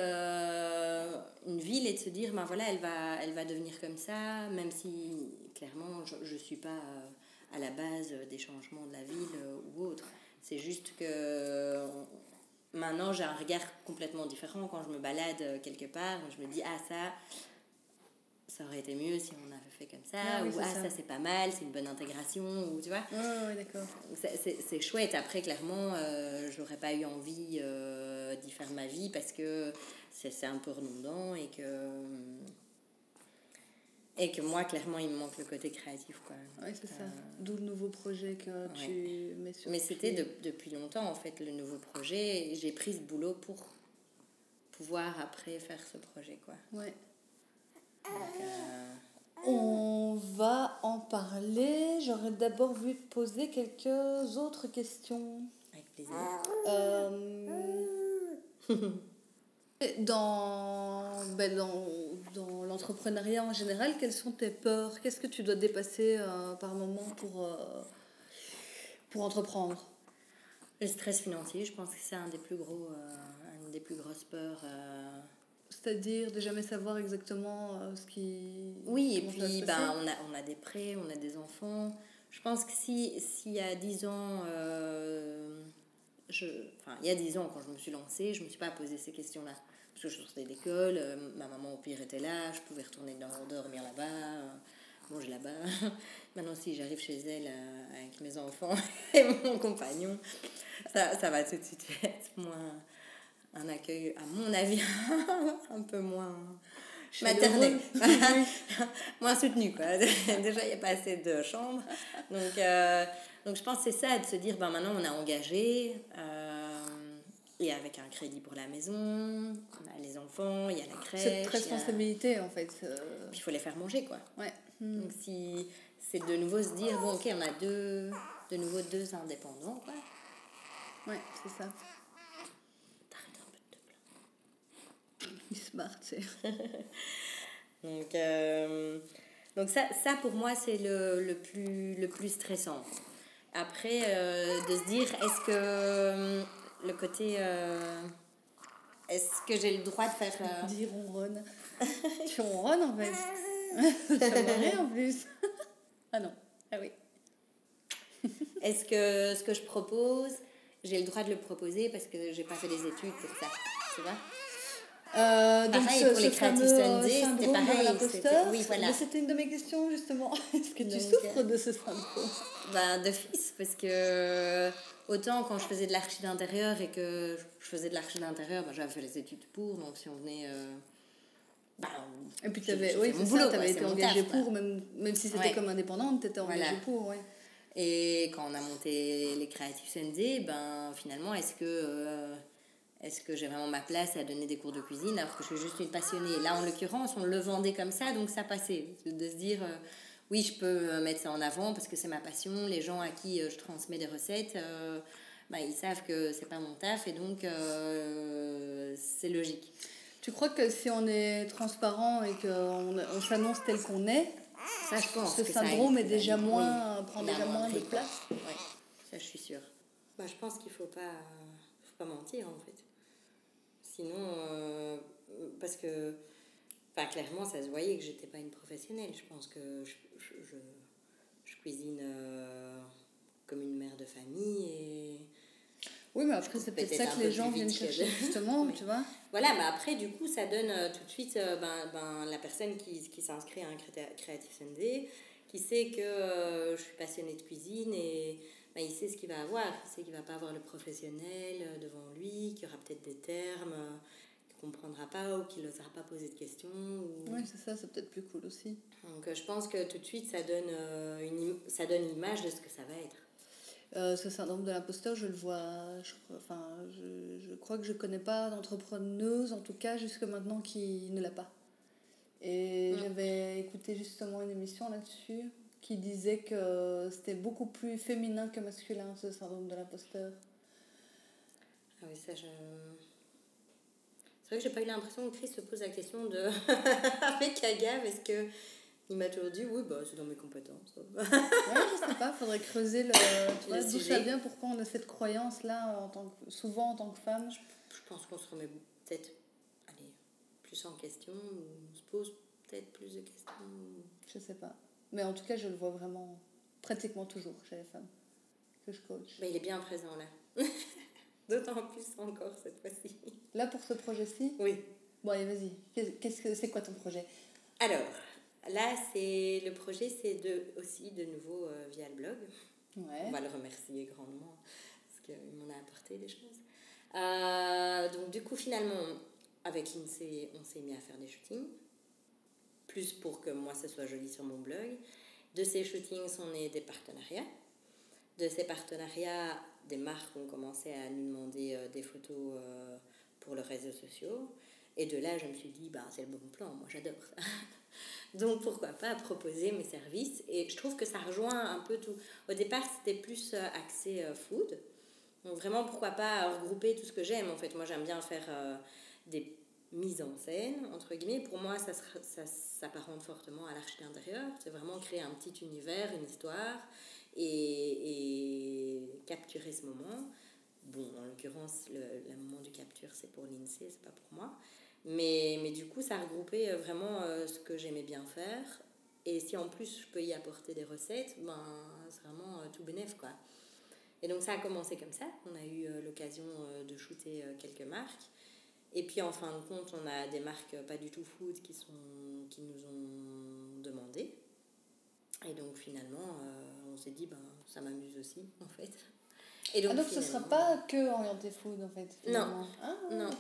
Speaker 2: une ville et de se dire, ben voilà, elle va, elle va devenir comme ça, même si clairement, je ne suis pas à la base des changements de la ville ou autre. C'est juste que Maintenant, j'ai un regard complètement différent quand je me balade euh, quelque part. Je me dis, ah, ça, ça aurait été mieux si on avait fait comme ça. Ah ou, ah, ça, c'est pas mal, c'est une bonne intégration. Ou, tu vois
Speaker 1: Oui, d'accord.
Speaker 2: C'est chouette. Après, clairement, euh, j'aurais pas eu envie euh, d'y faire ma vie parce que c'est un peu redondant et que. Et que moi, clairement, il me manque le côté créatif. Quoi.
Speaker 1: Oui, c'est ça. D'où le nouveau projet que tu mets sur
Speaker 2: Mais c'était depuis longtemps, en fait, le nouveau projet. J'ai pris ce boulot pour pouvoir après faire ce projet. Quoi.
Speaker 1: Ouais. On va en parler. J'aurais d'abord voulu te poser quelques autres questions.
Speaker 2: Avec plaisir.
Speaker 1: Euh, dans, ben dans, dans l'entrepreneuriat en général, quelles sont tes peurs? Qu'est-ce que tu dois dépasser euh, par moment pour, euh, pour entreprendre?
Speaker 2: Le stress financier, je pense que c'est un des plus gros, une des plus grosses peurs
Speaker 1: c'est-à-dire de jamais savoir exactement euh, ce qui.
Speaker 2: Oui, et puis ben, on, a, on a des prêts, on a des enfants. Je pense que si, s'il y a 10 ans, euh, je, enfin, il y a 10 ans, quand je me suis lancée, je ne me suis pas posé ces questions-là. Parce que je sortais d'école, euh, ma maman au pire était là, je pouvais retourner dormir là-bas, manger là-bas. Maintenant, si j'arrive chez elle avec mes enfants et mon compagnon, ça, ça va tout de suite être moins un accueil, à mon avis, un peu moins maternel, moins soutenu. Quoi. Déjà, il n'y a pas assez de chambres. Donc, euh, donc je pense que c'est ça, de se dire, ben, maintenant, on a engagé, euh, et avec un crédit pour la maison, on a les enfants, il y a la crèche.
Speaker 1: Cette responsabilité, en fait. Euh.
Speaker 2: il faut les faire manger, quoi.
Speaker 1: Ouais.
Speaker 2: Donc, si c'est de nouveau se dire, bon, ok, on a deux, de nouveau deux indépendants, quoi.
Speaker 1: Ouais, c'est ça. smart, c'est.
Speaker 2: donc, euh, donc ça, ça, pour moi, c'est le, le, plus, le plus stressant. Après, euh, de se dire, est-ce que euh, le côté... est-ce que j'ai le droit de faire...
Speaker 1: Dire ronronne. tu ronronnes, en fait. ça me en plus. ah non. Ah oui.
Speaker 2: est-ce que ce que je propose, j'ai le droit de le proposer parce que j'ai pas fait les études pour ça, tu vois?
Speaker 1: Euh, donc pareil, ce, pour les Creative Sunday, c'était pareil. Oui, voilà. C'était une de mes questions, justement. Est-ce que tu souffres de ce syndrome?
Speaker 2: ben, De fils, parce que autant quand je faisais de l'archi d'intérieur et que je faisais de l'archi d'intérieur, ben, j'avais fait les études pour, donc si on venait... Euh,
Speaker 1: ben, et puis tu avais, oui, c'est ça, tu avais été engagée pour, même, même si c'était comme indépendante, tu étais engagée pour, ouais.
Speaker 2: Et quand on a monté les Creative Sunday, ben, finalement, est-ce que... Euh, est-ce que j'ai vraiment ma place à donner des cours de cuisine alors que je suis juste une passionnée? Là, en l'occurrence, on le vendait comme ça, donc ça passait. De se dire, euh, oui, je peux mettre ça en avant parce que c'est ma passion. Les gens à qui euh, je transmets des recettes, euh, bah, ils savent que c'est pas mon taf et donc c'est logique.
Speaker 1: Tu crois que si on est transparent et qu'on on, s'annonce tel qu'on est,
Speaker 2: ça, je pense
Speaker 1: ce syndrome est déjà moins, prend déjà moins de place
Speaker 2: Oui, ça, je suis sûre. Bah, je pense qu'il faut pas, faut pas mentir en fait. Sinon, euh, parce que, enfin, clairement, ça se voyait que j'étais pas une professionnelle. Je pense que je, je, je, cuisine euh, comme une mère de famille et.
Speaker 1: Oui, mais après, c'est peut-être ça que les gens viennent chercher, justement, tu vois.
Speaker 2: Voilà, mais après, du coup, ça donne euh, tout de suite ben, ben, la personne qui, qui s'inscrit à un Creative Sunday, qui sait que je suis passionnée de cuisine et bah, il sait ce qu'il va avoir. Il sait qu'il va pas avoir le professionnel euh, devant lui, qu'il y aura peut-être des termes euh, qu'il comprendra pas ou qu'il n'osera pas poser de questions. Ou...
Speaker 1: Oui, c'est ça, c'est peut-être plus cool aussi.
Speaker 2: Donc euh, je pense que tout de suite, ça donne, une, ça donne l'image de ce que ça va être.
Speaker 1: ce syndrome de l'imposteur, je le vois. Je, enfin, je, je crois que je ne connais pas d'entrepreneuse, en tout cas, jusque maintenant, qui ne l'a pas. Et j'avais écouté justement une émission là-dessus qui disait que c'était beaucoup plus féminin que masculin, ce syndrome de l'imposteur.
Speaker 2: Ah oui, ça, je. C'est vrai que j'ai pas eu l'impression que Chris se pose la question de. Avec Agave, est-ce que. Il m'a toujours dit, oui, bah, c'est dans mes compétences.
Speaker 1: ouais, je sais pas, faudrait creuser le. Tu vois, d'où ça vient, pourquoi on a cette croyance-là, en tant que, souvent en tant que femme
Speaker 2: Je, je pense qu'on se remet peut-être allez, plus en question, ou on se pose peut-être plus de questions.
Speaker 1: Je sais pas. Mais en tout cas, je le vois vraiment pratiquement toujours chez les femmes que je coach.
Speaker 2: Mais il est bien présent là. D'autant plus encore cette fois-ci.
Speaker 1: Là pour ce projet-ci?
Speaker 2: Oui.
Speaker 1: Bon, allez, vas-y. Qu'est-ce que c'est quoi ton projet?
Speaker 2: Alors, là, c'est le projet, c'est de aussi de nouveau euh, via le blog.
Speaker 1: Ouais.
Speaker 2: On va le remercier grandement parce qu'il m'en a apporté des choses. Euh, donc, du coup, finalement, avec l'INSEE, on s'est mis à faire des shootings plus pour que moi, ça soit joli sur mon blog. De ces shootings, on est des partenariats. De ces partenariats, des marques ont commencé à nous demander des photos pour les réseaux sociaux. Et de là, je me suis dit, bah, c'est le bon plan, moi j'adore ça. Donc pourquoi pas proposer mes services? Et je trouve que ça rejoint un peu tout. Au départ, c'était plus euh, axé euh, food. Donc vraiment, pourquoi pas regrouper tout ce que j'aime. En fait, moi j'aime bien faire euh, des mises en scène, entre guillemets. Pour moi, ça, s'apparente fortement à l'archi d'intérieur. C'est vraiment créer un petit univers, une histoire et, et capturer ce moment. Bon, en l'occurrence, le, le, moment du capture, c'est pour l'INSEE, c'est pas pour moi. Mais, mais du coup, ça regroupait euh, vraiment euh, ce que j'aimais bien faire. Et si en plus je peux y apporter des recettes, ben, c'est vraiment euh, tout bénef, quoi. Et donc ça a commencé comme ça. On a eu l'occasion de shooter quelques marques. Et puis en fin de compte, on a des marques pas du tout food qui, sont, qui nous ont demandé. Et donc finalement, on s'est dit, ben, ça m'amuse aussi, en fait.
Speaker 1: Et donc, ah, donc ce ne sera pas que orienté food en fait
Speaker 2: Non. Ah, non.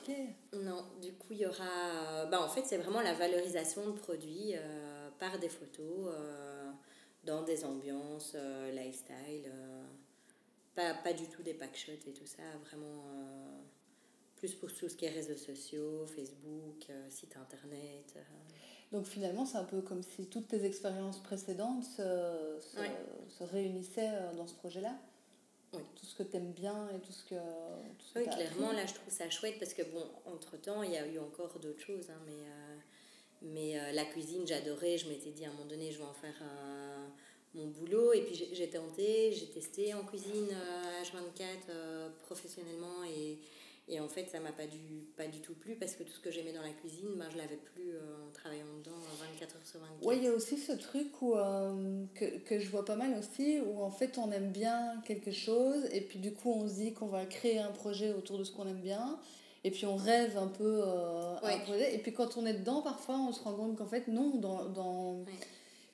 Speaker 2: non. Du coup, il y aura. Bah, en fait, c'est vraiment la valorisation de produits euh, par des photos euh, dans des ambiances euh, lifestyle. pas, pas du tout des packshots et tout ça. Vraiment plus pour tout ce qui est réseaux sociaux, Facebook, site internet.
Speaker 1: Donc finalement, c'est un peu comme si toutes tes expériences précédentes se, se réunissaient dans ce projet-là tout ce que tu aimes bien et tout ce que.
Speaker 2: oui, clairement, là, je trouve ça chouette parce que, bon, entre-temps, il y a eu encore d'autres choses, hein, mais, euh, mais euh, la cuisine, j'adorais. Je m'étais dit à un moment donné, je vais en faire euh, mon boulot. Et puis, j'ai tenté, j'ai testé en cuisine H24 professionnellement et et en fait, ça m'a pas du, pas du tout plu parce que tout ce que j'aimais dans la cuisine, ben, je l'avais plus euh, en travaillant dedans 24 heures sur 24.
Speaker 1: Oui, il y a aussi ce truc où, euh, que, que, je vois pas mal aussi, où en fait on aime bien quelque chose et puis du coup on se dit qu'on va créer un projet autour de ce qu'on aime bien. Et puis on rêve un peu euh, un projet. Et puis quand on est dedans, parfois on se rend compte qu'en fait, non, dans, dans,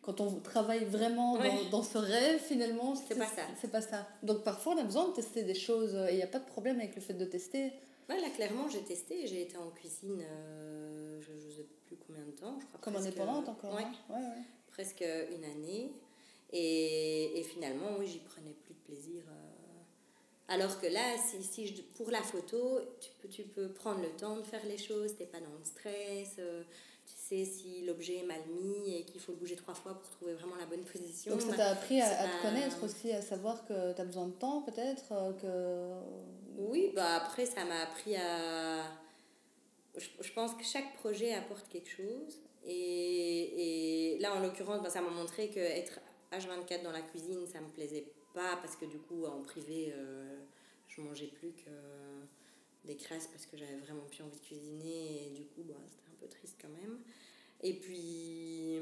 Speaker 1: quand on travaille vraiment dans, dans, ce rêve, finalement,
Speaker 2: c'est pas ça.
Speaker 1: C'est pas ça. Donc parfois, on a besoin de tester des choses et il n'y a pas de problème avec le fait de tester.
Speaker 2: Ouais, là, clairement, j'ai testé. J'ai été en cuisine, euh, je ne sais plus combien de temps. Je crois
Speaker 1: Comme indépendante encore
Speaker 2: ouais,
Speaker 1: hein. ouais, ouais.
Speaker 2: Presque une année. Et, et finalement, oui, j'y prenais plus de plaisir. Euh. Alors que là, si, si je, pour la photo, tu peux, tu peux prendre le temps de faire les choses, tu n'es pas dans le stress. Euh, si l'objet est mal mis et qu'il faut le bouger trois fois pour trouver vraiment la bonne position.
Speaker 1: Donc ça t'a appris à, te connaître aussi, à savoir que tu as besoin de temps peut-être euh, que...
Speaker 2: Oui, bah après ça m'a appris à... Je, pense que chaque projet apporte quelque chose. Et, et là, en l'occurrence, bah, ça m'a montré que être H24 dans la cuisine, ça me plaisait pas parce que du coup, en privé, euh, je mangeais plus que des crasses parce que j'avais vraiment plus envie de cuisiner et du coup, bah, c'était peu triste quand même. Et puis,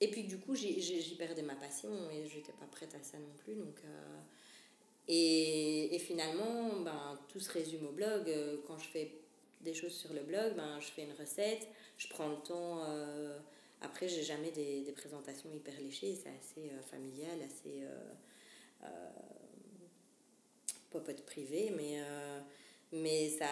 Speaker 2: et puis du coup, j'y perdais ma passion et j'étais pas prête à ça non plus. Donc, euh, et, et, finalement, ben, tout se résume au blog. Euh, quand je fais des choses sur le blog, ben, je fais une recette, je prends le temps. Euh, après, j'ai jamais des, des, présentations hyper léchées, c'est assez familial, assez popote privé, mais mais ça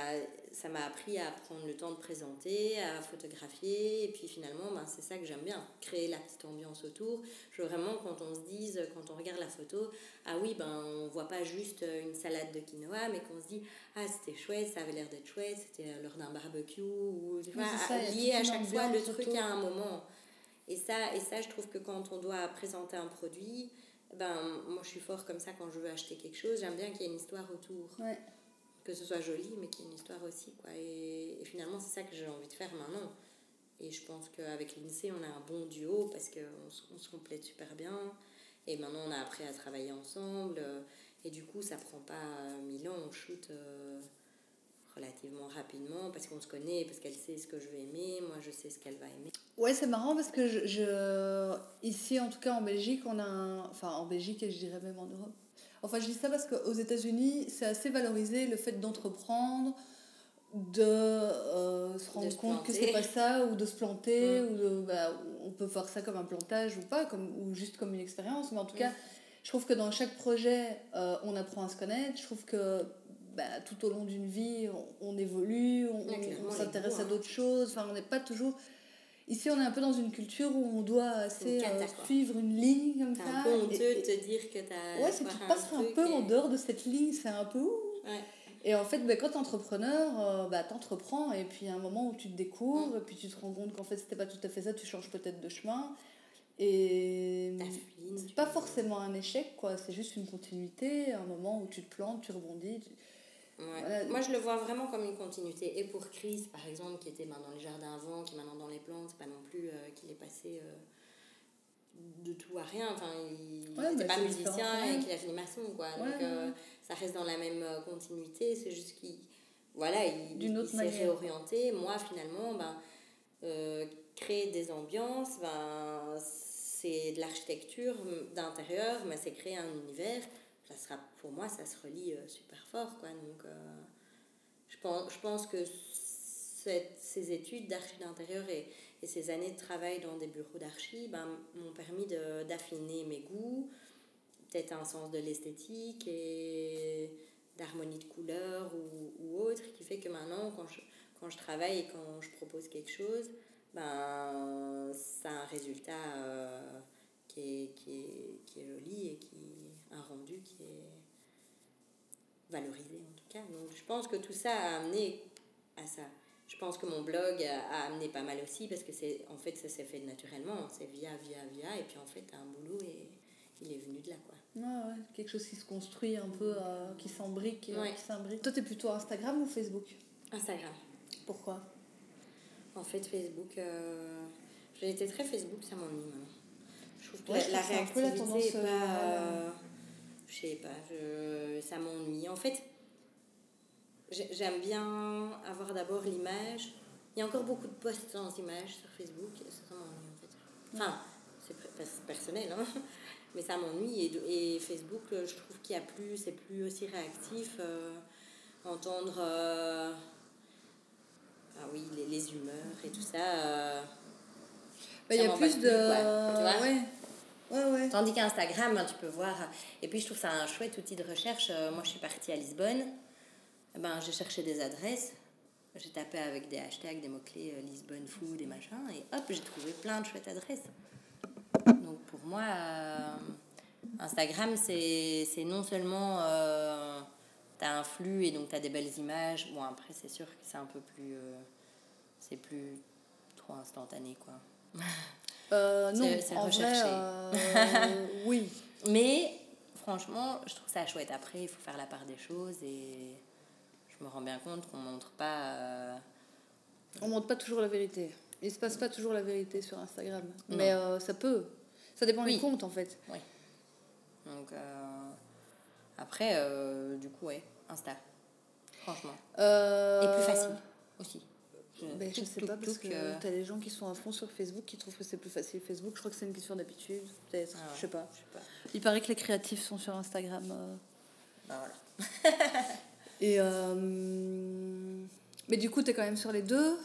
Speaker 2: ça m'a appris à prendre le temps de présenter, à photographier, et puis finalement, ben, c'est ça que j'aime bien, créer la petite ambiance autour. Je veux vraiment, quand on se dise, quand on regarde la photo, ah oui, ben, on voit pas juste une salade de quinoa, mais qu'on se dit, ah c'était chouette, ça avait l'air d'être chouette, c'était lors d'un barbecue, ou tu vois, lier à chaque fois le truc à un moment. Et ça, et ça, je trouve que quand on doit présenter un produit, ben, moi je suis fort comme ça quand je veux acheter quelque chose, j'aime bien qu'il y ait une histoire autour. Ouais que ce soit joli, mais qu'il y ait une histoire aussi. Quoi. Et, finalement, c'est ça que j'ai envie de faire maintenant. Et je pense qu'avec l'INSEE, on a un bon duo parce qu'on on se complète super bien. Et maintenant, on a appris à travailler ensemble. Et du coup, ça prend pas mille ans. On shoot euh, relativement rapidement parce qu'on se connaît, parce qu'elle sait ce que je vais aimer. Moi, je sais ce qu'elle va aimer.
Speaker 1: Ouais, c'est marrant parce que je, je, ici, en tout cas en Belgique, on a un, enfin en Belgique et je dirais même en Europe, Enfin, je dis ça parce qu'aux États-Unis, c'est assez valorisé le fait d'entreprendre, de euh, se rendre compte que c'est pas ça, ou de se planter, mm. ou de, bah, on peut voir ça comme un plantage ou pas, comme, ou juste comme une expérience. Mais en tout mm. cas, je trouve que dans chaque projet, euh, on apprend à se connaître. Je trouve que bah, tout au long d'une vie, on, évolue, on, s'intéresse à hein. d'autres choses. Enfin, on n'est pas toujours Ici, on est un peu dans une culture où on doit assez
Speaker 2: Une cata,
Speaker 1: euh, suivre une ligne comme
Speaker 2: C'est
Speaker 1: ça.
Speaker 2: un peu honteux de te dire que t'as.
Speaker 1: Ouais, si tu
Speaker 2: foiré
Speaker 1: passes un peu
Speaker 2: et-
Speaker 1: en dehors de cette ligne, c'est un peu.
Speaker 2: Ouais.
Speaker 1: Et en fait, ben, quand t'es entrepreneur, euh, bah, t'entreprends et puis il y a un moment où tu te découvres et puis tu te rends compte qu'en fait, c'était pas tout à fait ça, tu changes peut-être de chemin. Et c'est
Speaker 2: tu-
Speaker 1: pas forcément un échec, quoi. C'est juste une continuité, un moment où tu te plantes, tu rebondis. tu-
Speaker 2: Ouais.
Speaker 1: Voilà.
Speaker 2: Moi, je le vois vraiment comme une continuité. Et pour Chris, par exemple, qui était ben, dans les jardins avant, qui est maintenant dans les plantes, c'est pas non plus euh, qu'il est passé euh, de tout à rien. Enfin, il
Speaker 1: Ouais,
Speaker 2: n'était
Speaker 1: bah,
Speaker 2: pas musicien et qu'il a fini maçon, quoi.
Speaker 1: Ouais,
Speaker 2: Donc, euh, ça reste dans la même euh, continuité. C'est juste qu'il voilà, il, il s'est réorienté. Moi, finalement, ben, euh, créer des ambiances, ben, c'est de l'architecture d'intérieur, mais c'est créer un univers. Ça sera, pour moi, ça se relie euh, super fort, quoi. Donc, euh, je pense, je pense que ces études d'archi d'intérieur et, et ces années de travail dans des bureaux d'archi ben, m'ont permis d'affiner mes goûts, peut-être un sens de l'esthétique et d'harmonie de couleurs ou, ou autre, qui fait que maintenant, quand je, quand je travaille et quand je propose quelque chose, ben, ça a un résultat euh, qui, est, qui, est, qui est joli et qui un rendu qui est valorisé en tout cas. Donc je pense que tout ça a amené à ça. Je pense que mon blog a, a amené pas mal aussi parce que c'est en fait ça s'est fait naturellement, c'est via via via et puis en fait un boulot et il est venu de là quoi.
Speaker 1: Ouais, ouais, quelque chose qui se construit un peu, euh, qui s'embrique. euh,
Speaker 2: Ouais.
Speaker 1: qui s'imbrique. Toi, t'es plutôt Instagram ou Facebook?
Speaker 2: Instagram.
Speaker 1: Pourquoi?
Speaker 2: En fait Facebook, euh, j'ai été très Facebook, ça m'ennuie maintenant. Je trouve que
Speaker 1: Ouais,
Speaker 2: la, la réactivité est pas,
Speaker 1: euh,
Speaker 2: je sais pas, je, ça m'ennuie. En fait, j'ai- j'aime bien avoir d'abord l'image. Il y a encore beaucoup de posts sans images sur Facebook, ça, m'ennuie en fait. Enfin, c'est per- per- personnel, hein. mais ça m'ennuie. Et, et Facebook, euh, je trouve qu'il y a plus, c'est plus aussi réactif. euh, entendre, euh, ah oui, les, les humeurs et tout ça. Euh,
Speaker 1: Bah, Il y a plus
Speaker 2: plus,
Speaker 1: de.
Speaker 2: quoi, tu vois?
Speaker 1: ouais. Ouais, ouais.
Speaker 2: Tandis qu'Instagram, ben, tu peux voir. Et puis, je trouve ça un chouette outil de recherche. Euh, Moi, je suis partie à Lisbonne. Eh Ben, j'ai cherché des adresses. J'ai tapé avec des hashtags, des mots-clés euh, Lisbonne food et machin. Et hop, j'ai trouvé plein de chouettes adresses. Donc, pour moi, euh, Instagram, c'est c'est non seulement. Euh, tu as un flux et donc tu as des belles images. Bon, après, c'est sûr que c'est un peu plus. euh, c'est plus trop instantané, quoi.
Speaker 1: Euh, non,
Speaker 2: C'est- recherché.
Speaker 1: euh, oui.
Speaker 2: Mais franchement, je trouve ça chouette. Après, il faut faire la part des choses et je me rends bien compte qu'on montre pas. euh,
Speaker 1: On montre pas toujours la vérité. Il se passe pas toujours la vérité sur Instagram.
Speaker 2: Non.
Speaker 1: Mais euh, ça peut. Ça dépend
Speaker 2: Oui.
Speaker 1: des comptes en fait.
Speaker 2: Donc euh, après, du coup, ouais, Insta. Franchement. Et plus facile aussi. Je,
Speaker 1: Ben, je sais pas parce que
Speaker 2: euh,
Speaker 1: t'as des gens qui sont à fond sur Facebook qui trouvent que c'est plus facile Facebook. Je crois que c'est une question d'habitude, peut-être.
Speaker 2: Ah ouais.
Speaker 1: Je sais pas.
Speaker 2: je sais pas.
Speaker 1: Il paraît que les créatifs sont sur Instagram. euh.
Speaker 2: Ben, voilà.
Speaker 1: Et euh, mais du coup, t'es quand même sur les deux?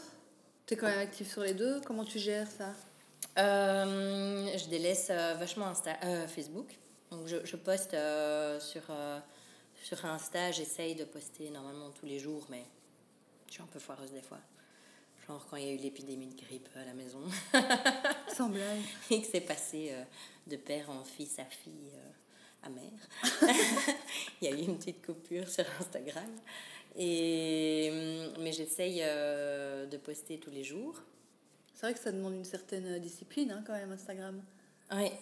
Speaker 1: T'es quand même actif sur les deux? Comment tu gères ça?
Speaker 2: Euh, je délaisse vachement Insta, Facebook. Donc je, je poste sur, sur Insta, j'essaye de poster normalement tous les jours, mais je suis un peu foireuse des fois. Genre quand il y a eu l'épidémie de grippe à la maison
Speaker 1: Sans blague.
Speaker 2: et que c'est passé euh, de père en fils à fille euh, à mère. il y a eu une petite coupure sur Instagram. Et, hum, mais j'essaye euh, de poster tous les jours.
Speaker 1: C'est vrai que ça demande une certaine discipline hein, quand même, Instagram.
Speaker 2: Ouais.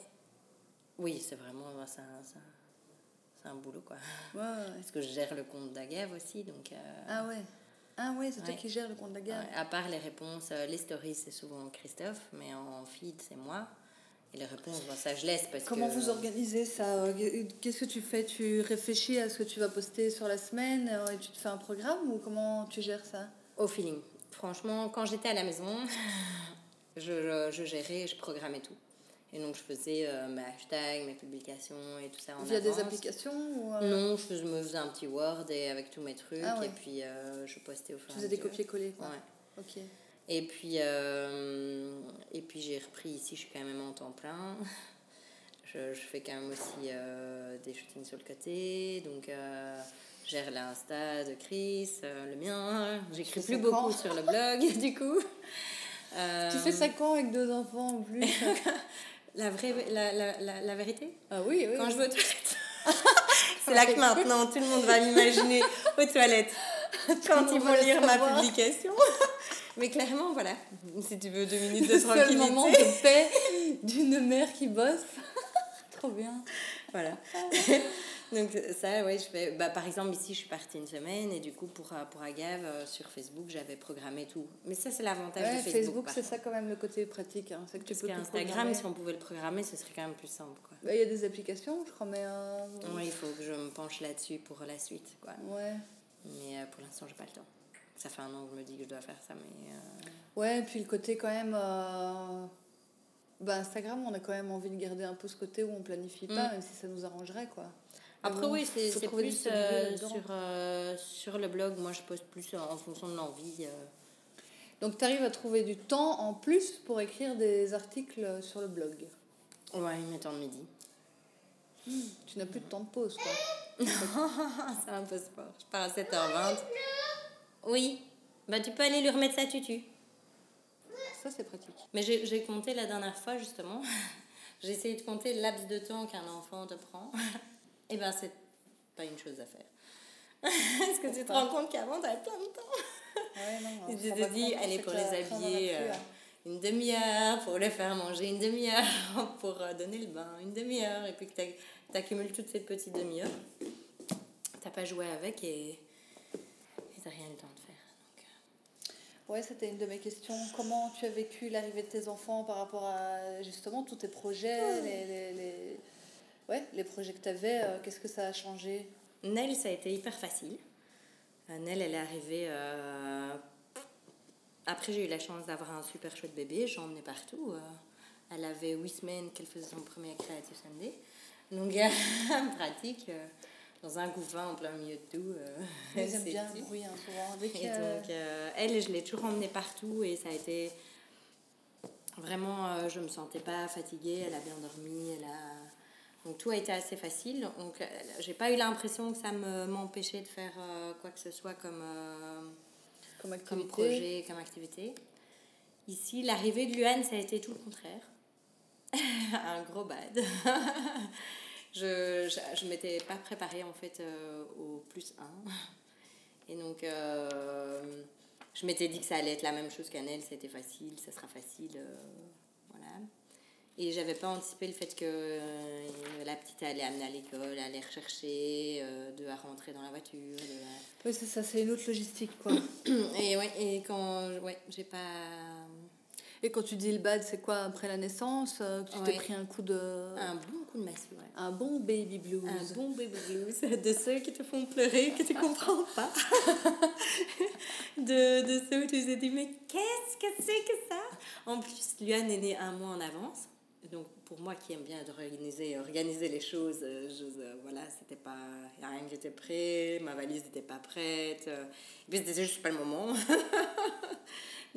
Speaker 2: Oui, c'est vraiment un, c'est un- boulot quoi.
Speaker 1: Ouais, ouais.
Speaker 2: Parce que je gère le compte d'Agave aussi, donc euh,
Speaker 1: Ah ouais. Ah ouais, c'est toi qui gères le compte de la gare.
Speaker 2: à part les réponses, euh, les stories c'est souvent Christophe, mais en feed c'est moi. Et les réponses, bon, ça je laisse parce
Speaker 1: Comment
Speaker 2: que
Speaker 1: vous organisez ça? Euh, Qu'est-ce que tu fais? Tu réfléchis à ce que tu vas poster sur la semaine euh, et tu te fais un programme ou comment tu gères ça?
Speaker 2: Au feeling. Franchement, quand j'étais à la maison, je, je, je gérais, je programmais tout. Et donc je faisais euh, mes hashtags, mes publications et tout ça en
Speaker 1: Via des
Speaker 2: avance.
Speaker 1: applications ou euh,
Speaker 2: Non, je me faisais un petit Word et avec tous mes trucs
Speaker 1: Ah ouais.
Speaker 2: et puis euh, je postais au fur
Speaker 1: Tu
Speaker 2: et à
Speaker 1: faisais des
Speaker 2: mesure.
Speaker 1: copier-coller quoi.
Speaker 2: Ouais.
Speaker 1: Ok.
Speaker 2: Et puis, euh, et puis j'ai repris ici, je suis quand même en temps plein. Je, je fais quand même aussi des shootings sur le côté. Donc, gère l'Insta de Chris, le mien. J'écris plus beaucoup sur le blog, du coup.
Speaker 1: Tu fais ça quand avec deux enfants en plus?
Speaker 2: la, vraie, la, la, la, la vérité?
Speaker 1: Ah oui, oui.
Speaker 2: Quand je vais aux toilettes. C'est là que maintenant tout le monde va m'imaginer aux toilettes quand ils vont lire ma publication. Mais clairement, voilà, si tu veux deux minutes de tranquillité.
Speaker 1: Le moment de paix d'une mère qui bosse. Trop bien.
Speaker 2: Voilà. Donc ça, ouais, je fais... Bah, par exemple, ici, je suis partie une semaine et du coup, pour, euh, pour Agave, euh, sur Facebook, j'avais programmé tout. Mais ça, c'est l'avantage de Facebook.
Speaker 1: Facebook, c'est ça quand même le côté pratique. Hein.
Speaker 2: C'est que tu Parce peux Instagram, si on pouvait le programmer, ce serait quand même plus simple.
Speaker 1: Bah, il y a des applications, je crois, mais... Euh...
Speaker 2: Oui, il faut que je me penche là-dessus pour la suite. Quoi.
Speaker 1: Ouais.
Speaker 2: Mais euh, pour l'instant, j'ai pas le temps. Ça fait un an que je me dis que je dois faire ça, mais... Euh,
Speaker 1: ouais, et puis le côté quand même... Euh, bah, Instagram, on a quand même envie de garder un peu ce côté où on planifie pas, mm. même si ça nous arrangerait, quoi.
Speaker 2: Après, oui, c'est plus sur, sur le blog. Moi, je poste plus en fonction de l'envie.
Speaker 1: Donc, tu arrives à trouver du temps en plus pour écrire des articles sur le blog
Speaker 2: Ouais, il temps de midi.
Speaker 1: Tu n'as plus de temps de pause, quoi.
Speaker 2: c'est un peu sport. Je pars à 7h20. Oui. Bah, tu peux aller lui remettre sa tutu.
Speaker 1: Ça, c'est pratique.
Speaker 2: Mais j'ai compté la dernière fois, justement. j'ai essayé de compter le laps de temps qu'un enfant te prend. Et eh ben, c'est pas une chose à faire. Est-ce que tu te rends compte qu'avant, tu avais plein de temps
Speaker 1: Ouais, non,
Speaker 2: non. Tu te dis, allez, pour les habiller, euh, une demi-heure, pour les faire manger, une demi-heure, pour euh, donner le bain, une demi-heure, et puis que tu accumules toutes ces petites demi-heures. T'as pas joué avec et t'as rien le temps de faire. Donc...
Speaker 1: Euh. Ouais, c'était une de mes questions. Comment tu as vécu l'arrivée de tes enfants par rapport à justement tous tes projets, les, les, les, Ouais, les projets que tu avais euh, Qu'est-ce que ça a changé?
Speaker 2: Nel, ça a été hyper facile. Euh, Nel, elle est arrivée. Après, j'ai eu la chance d'avoir un super chouette bébé. J'en emmenais partout. Elle avait huit semaines qu'elle faisait son premier Creative Sunday. Donc, pratique dans un couffin en plein milieu de tout. Euh,
Speaker 1: bien le bruit, hein,
Speaker 2: et euh, donc, euh, elle, je l'ai toujours emmenée partout et ça a été. Vraiment, euh, je me sentais pas fatiguée, elle a bien dormi, elle a. Donc tout a été assez facile. Donc j'ai pas eu l'impression que ça m'empêchait de faire quoi que ce soit comme,
Speaker 1: comme, activité.
Speaker 2: comme projet, comme activité. Ici, l'arrivée de Luan, ça a été tout le contraire. un gros bad je, je, je m'étais pas préparée en fait euh, au plus 1. Et donc, euh, je m'étais dit que ça allait être la même chose qu'Annelle, c'était facile, ça sera facile. Euh, voilà. Et j'avais pas anticipé le fait que la petite allait amener à l'école, allait rechercher, de à rentrer dans la voiture.
Speaker 1: Oui, c'est ça, c'est une autre logistique quoi.
Speaker 2: et ouais, et quand ouais, j'ai pas
Speaker 1: et quand tu dis le bad, c'est quoi après la naissance euh, Tu t'es pris un coup de.
Speaker 2: Un bon coup de massue, ouais.
Speaker 1: Un bon baby blues.
Speaker 2: Un bon baby blues. De ceux qui te font pleurer, que tu comprends pas. de, de ceux où tu te dis, mais qu'est-ce que c'est que ça? En plus, Luan est née un mois en avance. Donc, pour moi qui aime bien organiser, organiser les choses, euh, je, euh, voilà, c'était pas. A rien qui était prêt, ma valise n'était pas prête. et puis, c'était juste pas le moment.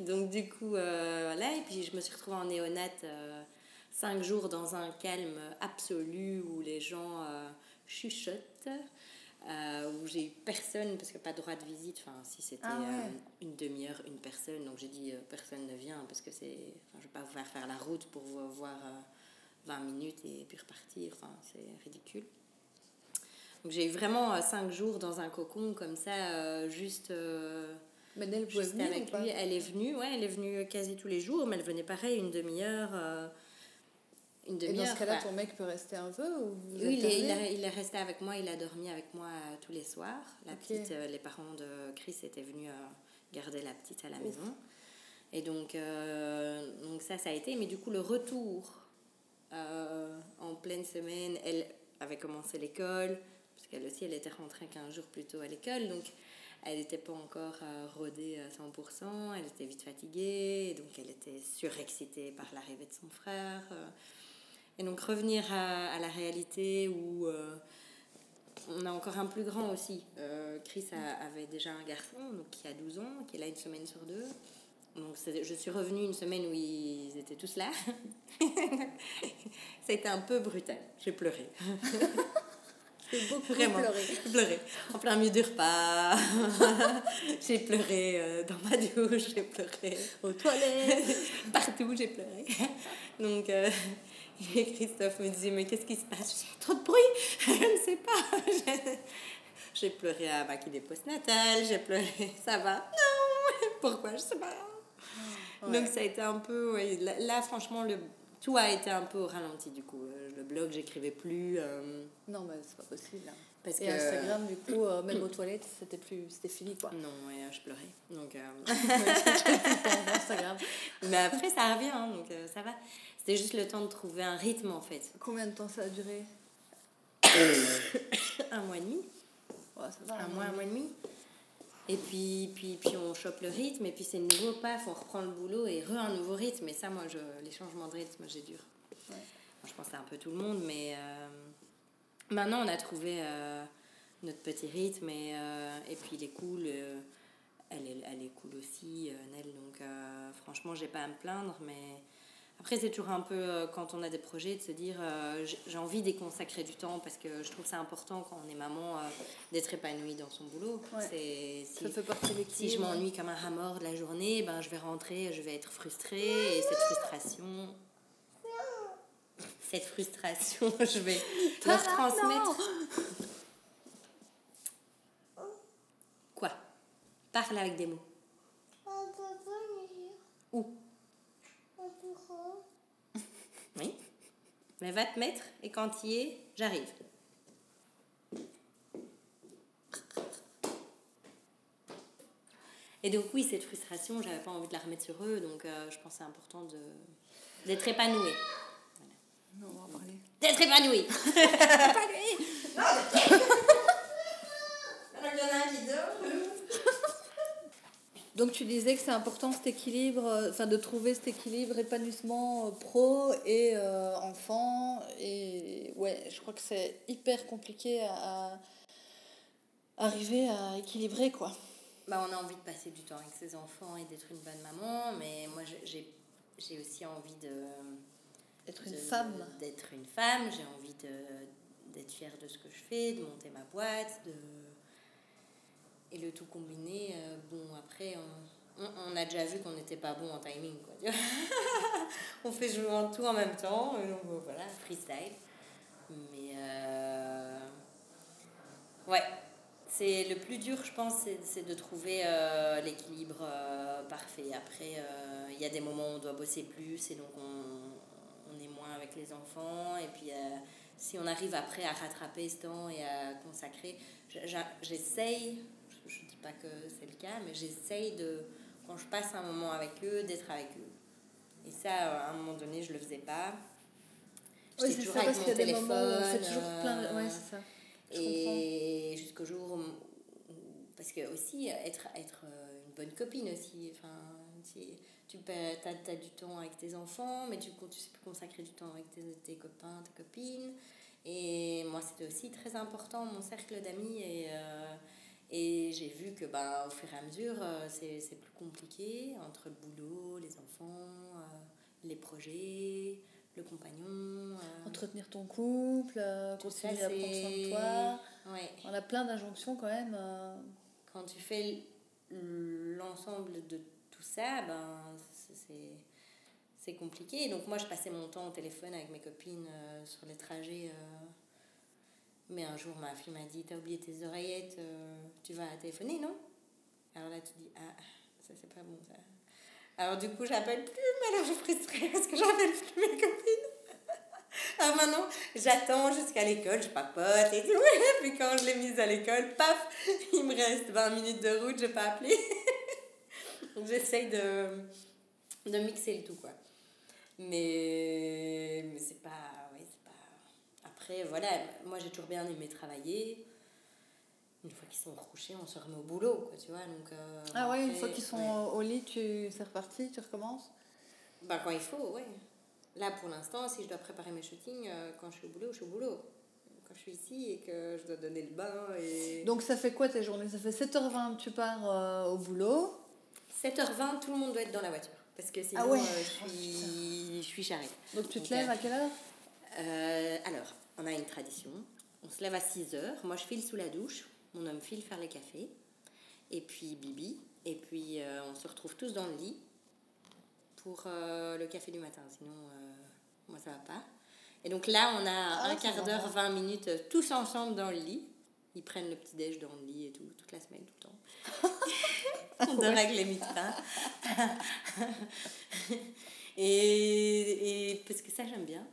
Speaker 2: Donc du coup, euh, voilà, et puis je me suis retrouvée en néonate euh, cinq jours dans un calme absolu où les gens euh, chuchotent, où j'ai eu personne, parce que pas droit de visite, enfin si c'était ah une demi-heure, une personne, donc j'ai dit personne ne vient, parce que c'est, je ne vais pas vous faire faire la route pour vous voir 20 minutes et puis repartir, enfin c'est ridicule. Donc j'ai eu vraiment cinq jours dans un cocon comme ça, juste
Speaker 1: mais elle venir avec lui.
Speaker 2: Elle est venue, ouais, elle est venue quasi tous les jours, mais elle venait pareil une demi-heure. Euh,
Speaker 1: une demi-heure. Et dans ce cas-là, ton mec peut rester un peu ou
Speaker 2: Oui, il est, il, est resté avec moi, il a dormi avec moi euh, tous les soirs. La petite, euh, les parents de Chris étaient venus garder la petite à la maison. Et donc, donc ça, ça a été. Mais du coup, le retour en pleine semaine, elle avait commencé l'école, parce qu'elle aussi, elle était rentrée 15 jours plus tôt à l'école. Donc, elle n'était pas encore euh, rodée à 100%, elle était vite fatiguée, donc elle était surexcitée par l'arrivée de son frère. Euh. Et donc revenir à, la réalité où euh, on a encore un plus grand aussi. Chris avait déjà un garçon donc, qui a 12 ans, qui est là une semaine sur deux. Donc je suis revenue une semaine où ils étaient tous là. Ça a été un peu brutal. J'ai pleuré.
Speaker 1: J'ai beaucoup
Speaker 2: Vraiment.
Speaker 1: pleuré.
Speaker 2: En plein milieu du repas. j'ai pleuré euh, dans ma douche, j'ai pleuré
Speaker 1: Aux toilettes.
Speaker 2: partout, j'ai pleuré. Donc, euh, et Christophe me disait, mais qu'est-ce qui se passe? J'ai trop de bruit, je ne sais pas. J'ai- pleuré à ma kiné postnatale, j'ai pleuré, ça va? Non Pourquoi Je sais pas.
Speaker 1: Ouais.
Speaker 2: Donc, ça a été un peu, ouais, là, là, franchement, le, tout a été un peu au ralenti du coup. Euh, Le blog, j'écrivais plus. euh,
Speaker 1: Non, mais c'est pas possible. hein.
Speaker 2: Parce
Speaker 1: Et
Speaker 2: que...
Speaker 1: Instagram, du coup, euh, même aux toilettes, c'était plus, c'était fini quoi.
Speaker 2: Non, ouais, je pleurais. Donc, euh,
Speaker 1: Instagram.
Speaker 2: Mais après, ça revient, hein, donc euh, ça va. C'était juste le temps de trouver un rythme en fait.
Speaker 1: Combien de temps ça a duré
Speaker 2: Un mois et demi.
Speaker 1: Ouais, ça va.
Speaker 2: Un mois, un mois et demi. Et puis, puis, puis on chope le rythme, et puis c'est nouveau, paf, on reprend le boulot et re un nouveau rythme. Et ça, moi, je, les changements de rythme, j'ai dur.
Speaker 1: Ouais.
Speaker 2: Je pense c'est un peu tout le monde, mais euh, maintenant, on a trouvé euh, notre petit rythme, et, euh, et puis il est cool. euh, elle, est, elle est cool aussi, Nel. Donc, franchement, j'ai pas à me plaindre, mais après, c'est toujours un peu quand on a des projets de se dire j'ai- envie d'y consacrer du temps parce que je trouve c'est important quand on est maman d'être épanouie dans son boulot.
Speaker 1: Ouais.
Speaker 2: C'est si,
Speaker 1: Ça fait partie de
Speaker 2: si je m'ennuie comme un rat mort de la journée, ben je vais rentrer, je vais être frustrée et cette frustration. Cette frustration, je vais leur transmettre. Quoi? Parle avec des mots. Où? Oui. Mais va te mettre et quand il est, j'arrive. Et donc oui, cette frustration, j'avais pas envie de la remettre sur eux, donc euh, je pense que c'est important de d'être épanoui.
Speaker 1: Non, on va en parler.
Speaker 2: D'être épanoui. Alors, il y en a un qui dort.
Speaker 1: Donc tu disais que c'est important cet équilibre, euh, enfin de trouver cet équilibre épanouissement euh, pro et euh, enfant. Et ouais, je crois que c'est hyper compliqué à, à arriver à équilibrer quoi.
Speaker 2: Bah, on a envie de passer du temps avec ses enfants et d'être une bonne maman, mais moi j'ai aussi envie de
Speaker 1: Être une
Speaker 2: de-
Speaker 1: femme.
Speaker 2: D'être une femme, j'ai envie de- d'être fière de ce que je fais, de monter ma boîte, de... et le tout combiné. euh, bon, après, on, on, on a déjà vu qu'on n'était pas bon en timing. Quoi, tu vois. on fait souvent tout en même temps, donc voilà, freestyle. Mais euh, ouais, c'est le plus dur, je pense, c'est- de trouver euh, l'équilibre euh, parfait. Après, il y a des moments où on doit bosser plus et donc on, avec les enfants. Et puis, euh, si on arrive après à rattraper ce temps et à consacrer, j'essaye, je ne dis pas que c'est le cas, mais j'essaye de, quand je passe un moment avec eux, d'être avec eux. Et ça, à un moment donné, je ne le faisais pas.
Speaker 1: Oui, c'est
Speaker 2: toujours
Speaker 1: ça,
Speaker 2: avec
Speaker 1: parce qu'il y a des moments où on fait
Speaker 2: téléphone,
Speaker 1: toujours plein de...
Speaker 2: euh,
Speaker 1: Ouais, c'est ça. Je
Speaker 2: et jusqu'au jour parce que aussi être être euh, une bonne copine aussi enfin si tu as, du temps avec tes enfants mais tu tu sais plus consacrer du temps avec tes, tes copains tes copines et moi c'était aussi très important mon cercle d'amis et euh, et j'ai vu que bah, au fur et à mesure euh, c'est plus compliqué entre le boulot les enfants euh, les projets le compagnon euh,
Speaker 1: Entretenir ton couple,
Speaker 2: tout ça,
Speaker 1: continuer à prendre soin de toi.
Speaker 2: ouais
Speaker 1: On a plein d'injonctions quand même.
Speaker 2: quand tu fais l'ensemble de tout ça, ben, c'est- compliqué. Donc moi, je passais mon temps au téléphone avec mes copines euh, sur les trajets. euh. Mais un jour, ma fille m'a dit, t'as oublié tes oreillettes, euh, tu vas téléphoner, non? Alors là, tu dis, ah, ça c'est pas bon ça. Alors du coup, j'appelle plus, mais alors je suis frustrée parce que j'appelle plus mes copines. Alors maintenant, j'attends jusqu'à l'école, je papote et tout. Puis quand je l'ai mise à l'école, paf, il me reste 20 minutes de route, je pas appelé. Donc j'essaye de, de mixer le tout, quoi. Mais, mais c'est pas, ouais, c'est pas... Après, voilà, moi j'ai toujours bien aimé travailler. Une fois qu'ils sont couchés, on se remet au boulot, quoi, tu vois. Donc, euh,
Speaker 1: Ah ouais, une fois qu'ils sont
Speaker 2: ouais.
Speaker 1: au lit, tu c'est reparti, tu recommences?
Speaker 2: Bah, quand il faut, ouais. Là, pour l'instant, si je dois préparer mes shootings, euh, quand je suis au boulot, je suis au boulot. Quand je suis ici et que je dois donner le bain et...
Speaker 1: Donc ça fait quoi tes journées Ça fait 7h20 tu pars euh, au boulot.
Speaker 2: 7h20, tout le monde doit être dans la voiture. Parce que sinon,
Speaker 1: Ah ouais.
Speaker 2: euh, je suis, je suis charrette.
Speaker 1: Donc tu te
Speaker 2: Donc,
Speaker 1: lèves
Speaker 2: euh,
Speaker 1: à quelle heure?
Speaker 2: Euh, alors, on a une tradition. on se lève à 6 heures. Moi, je file sous la douche. Mon homme file faire les cafés. Et puis Bibi. Et puis, on se retrouve tous dans le lit pour le café du matin. Sinon, moi, ça va pas. Et donc là, on a ah, un quart d'heure, 20 minutes, tous ensemble dans le lit. Ils prennent le petit déj dans le lit et tout, toute la semaine, tout le temps. on dort avec les pain. et, et parce que ça, j'aime bien.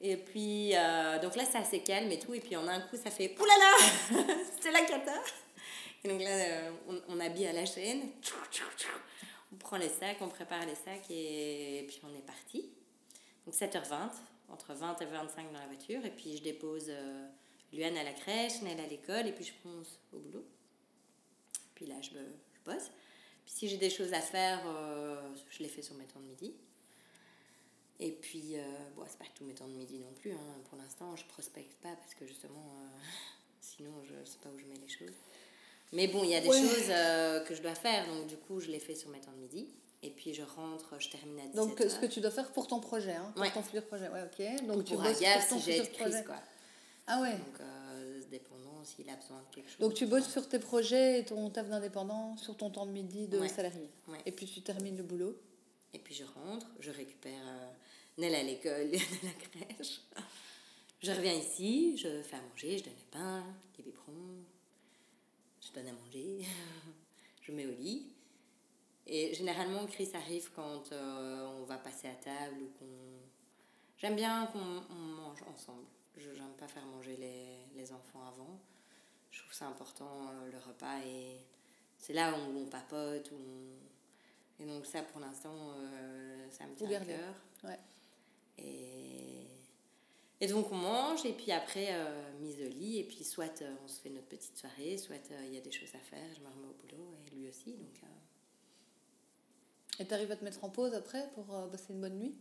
Speaker 2: Et puis, euh, donc là, c'est assez calme et tout. Et puis, en un coup, ça fait « Oulala C'est la cata !» Et donc là, euh, on, on, habille à la chaîne. On prend les sacs, on prépare les sacs et puis on est parti. Donc 7h20 entre 20 et 25 dans la voiture. Et puis je dépose euh, Luan à la crèche, Nel à l'école, et puis je pense au boulot. Puis là, je, je bosse. Puis si j'ai des choses à faire, euh, je les fais sur mes temps de midi. Et puis, euh, bon, c'est pas tous mes temps de midi non plus. Hein. Pour l'instant, je prospecte pas parce que justement, sinon, je sais pas où je mets les choses. Mais bon, il y a des choses que je dois faire, donc du coup, je les fais sur mes temps de midi. Et puis je rentre, je termine à 17
Speaker 1: Donc ce que tu dois faire pour ton projet, hein, pour ton futur projet. Ouais, ok.
Speaker 2: Donc tu bosses pour si futur projet. Quoi.
Speaker 1: Ah ouais.
Speaker 2: Donc euh, dépendant s'il a besoin de quelque chose.
Speaker 1: Donc tu bosses sur tes projets et ton taf d'indépendant sur ton temps de midi de salarié. Et puis tu termines le boulot.
Speaker 2: Et puis je rentre, je récupère euh, Nel à l'école, Nel à la crèche. Je reviens ici, je fais à manger, je donne le pain, les biberons, je donne à manger, je mets au lit. Et généralement, Chris arrive quand euh, on va passer à table ou qu'on. J'aime bien qu'on mange ensemble. Je n'aime pas faire manger les, les, enfants avant. Je trouve ça important, euh, le repas. Et c'est là où on papote. Où Et donc, ça, pour l'instant, euh, ça me tient à cœur.
Speaker 1: Ouais.
Speaker 2: Et... et donc, on mange. Et puis après, mise au lit. Et puis, soit on se fait notre petite soirée, soit il y a des choses à faire. Je me remets au boulot. Et lui aussi. Donc.
Speaker 1: Et tu arrives à te mettre en pause après pour euh, passer une bonne nuit?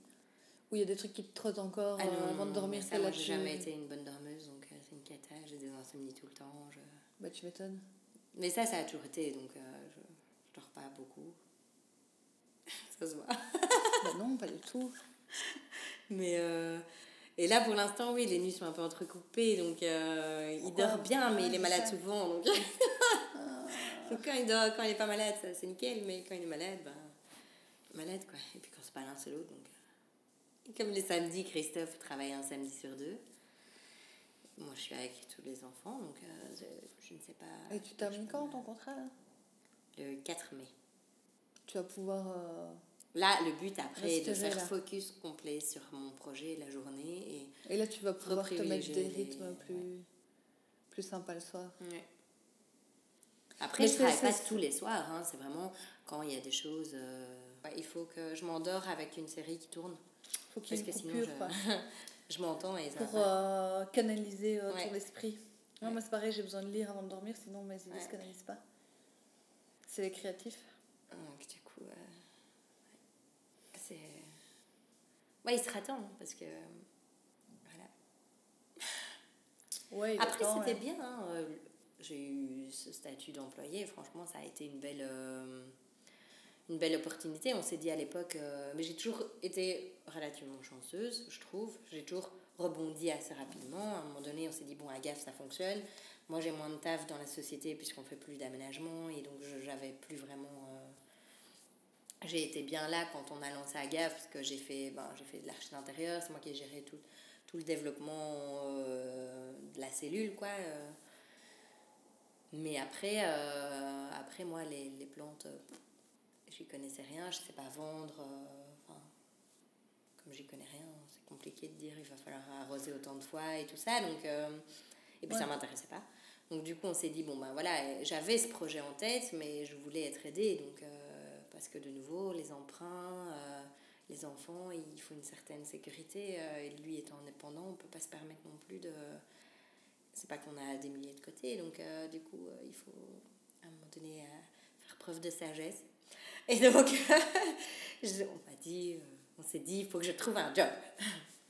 Speaker 1: Ou il y a des trucs qui te trottent encore ah euh, avant de dormir
Speaker 2: ça, Moi, j'ai jamais été une bonne dormeuse, donc euh, c'est une cata. J'ai des insomnies tout le temps. Je...
Speaker 1: Bah, tu m'étonnes.
Speaker 2: Mais ça, ça a toujours été, donc je, je dors pas beaucoup. ça se voit.
Speaker 1: bah non, pas du tout.
Speaker 2: Mais. Et là, pour l'instant, oui, les nuits sont un peu entrecoupées, donc il dort bien, mais il est malade souvent. Donc, donc quand, il dort, quand il est pas malade, c'est nickel, mais quand il est malade, ben malade, quoi. Et puis quand c'est pas l'un, c'est l'autre. Donc... Euh. comme les samedis, Christophe travaille un samedi sur deux. Moi, je suis avec tous les enfants, donc euh, je, ne sais pas.
Speaker 1: Et tu termines quand ton contrat là?
Speaker 2: Le 4 mai.
Speaker 1: Tu vas pouvoir. Euh,
Speaker 2: là, le but après est de faire focus complet sur mon projet la journée.
Speaker 1: Et, et là, tu vas pouvoir te mettre des rythmes plus, plus sympas le soir.
Speaker 2: Ouais. Après, je ne travaille pas tous les soirs. Hein. C'est vraiment quand il y a des choses il faut que je m'endors avec une série qui tourne.
Speaker 1: Faut qu'il Parce que sinon,
Speaker 2: je, je m'entends et
Speaker 1: Pour euh, canaliser euh, ton esprit. Moi, c'est pareil, j'ai besoin de lire avant de dormir, sinon mes idées ne se canalisent pas. C'est les créatifs.
Speaker 2: Donc, du coup, euh, c'est. Ouais, il sera temps, parce que. Voilà. Ouais, Après, c'était bien. Hein, j'ai eu ce statut d'employé. Franchement, ça a été une belle une belle opportunité. On s'est dit à l'époque, euh, mais j'ai toujours été relativement chanceuse, je trouve. J'ai toujours rebondi assez rapidement. À un moment donné, on s'est dit, bon, à GAF, ça fonctionne. Moi, j'ai moins de taf dans la société puisqu'on fait plus d'aménagement et donc j'avais plus vraiment. Euh, j'ai été bien là quand on a lancé GAF parce que j'ai fait, ben, j'ai fait de l'archi d'intérieur, c'est moi qui ai géré tout, tout le développement euh, de la cellule, quoi. Mais après, après moi, les, les plantes j'y connaissais rien, je sais pas vendre. Euh, comme j'y connais rien, c'est compliqué de dire il va falloir arroser autant de fois et tout ça. Donc, euh, et puis ça ça m'intéressait pas. Donc du coup, on s'est dit, bon ben voilà, j'avais ce projet en tête, mais je voulais être aidée. Donc, euh, parce que de nouveau, les emprunts, les enfants, il faut une certaine sécurité. et lui étant indépendant, on peut pas se permettre non plus de... C'est pas qu'on a des milliers de côté. Donc du coup, il faut à un moment donné faire preuve de sagesse et donc, on m'a dit, euh, on s'est dit, il faut que je trouve un job.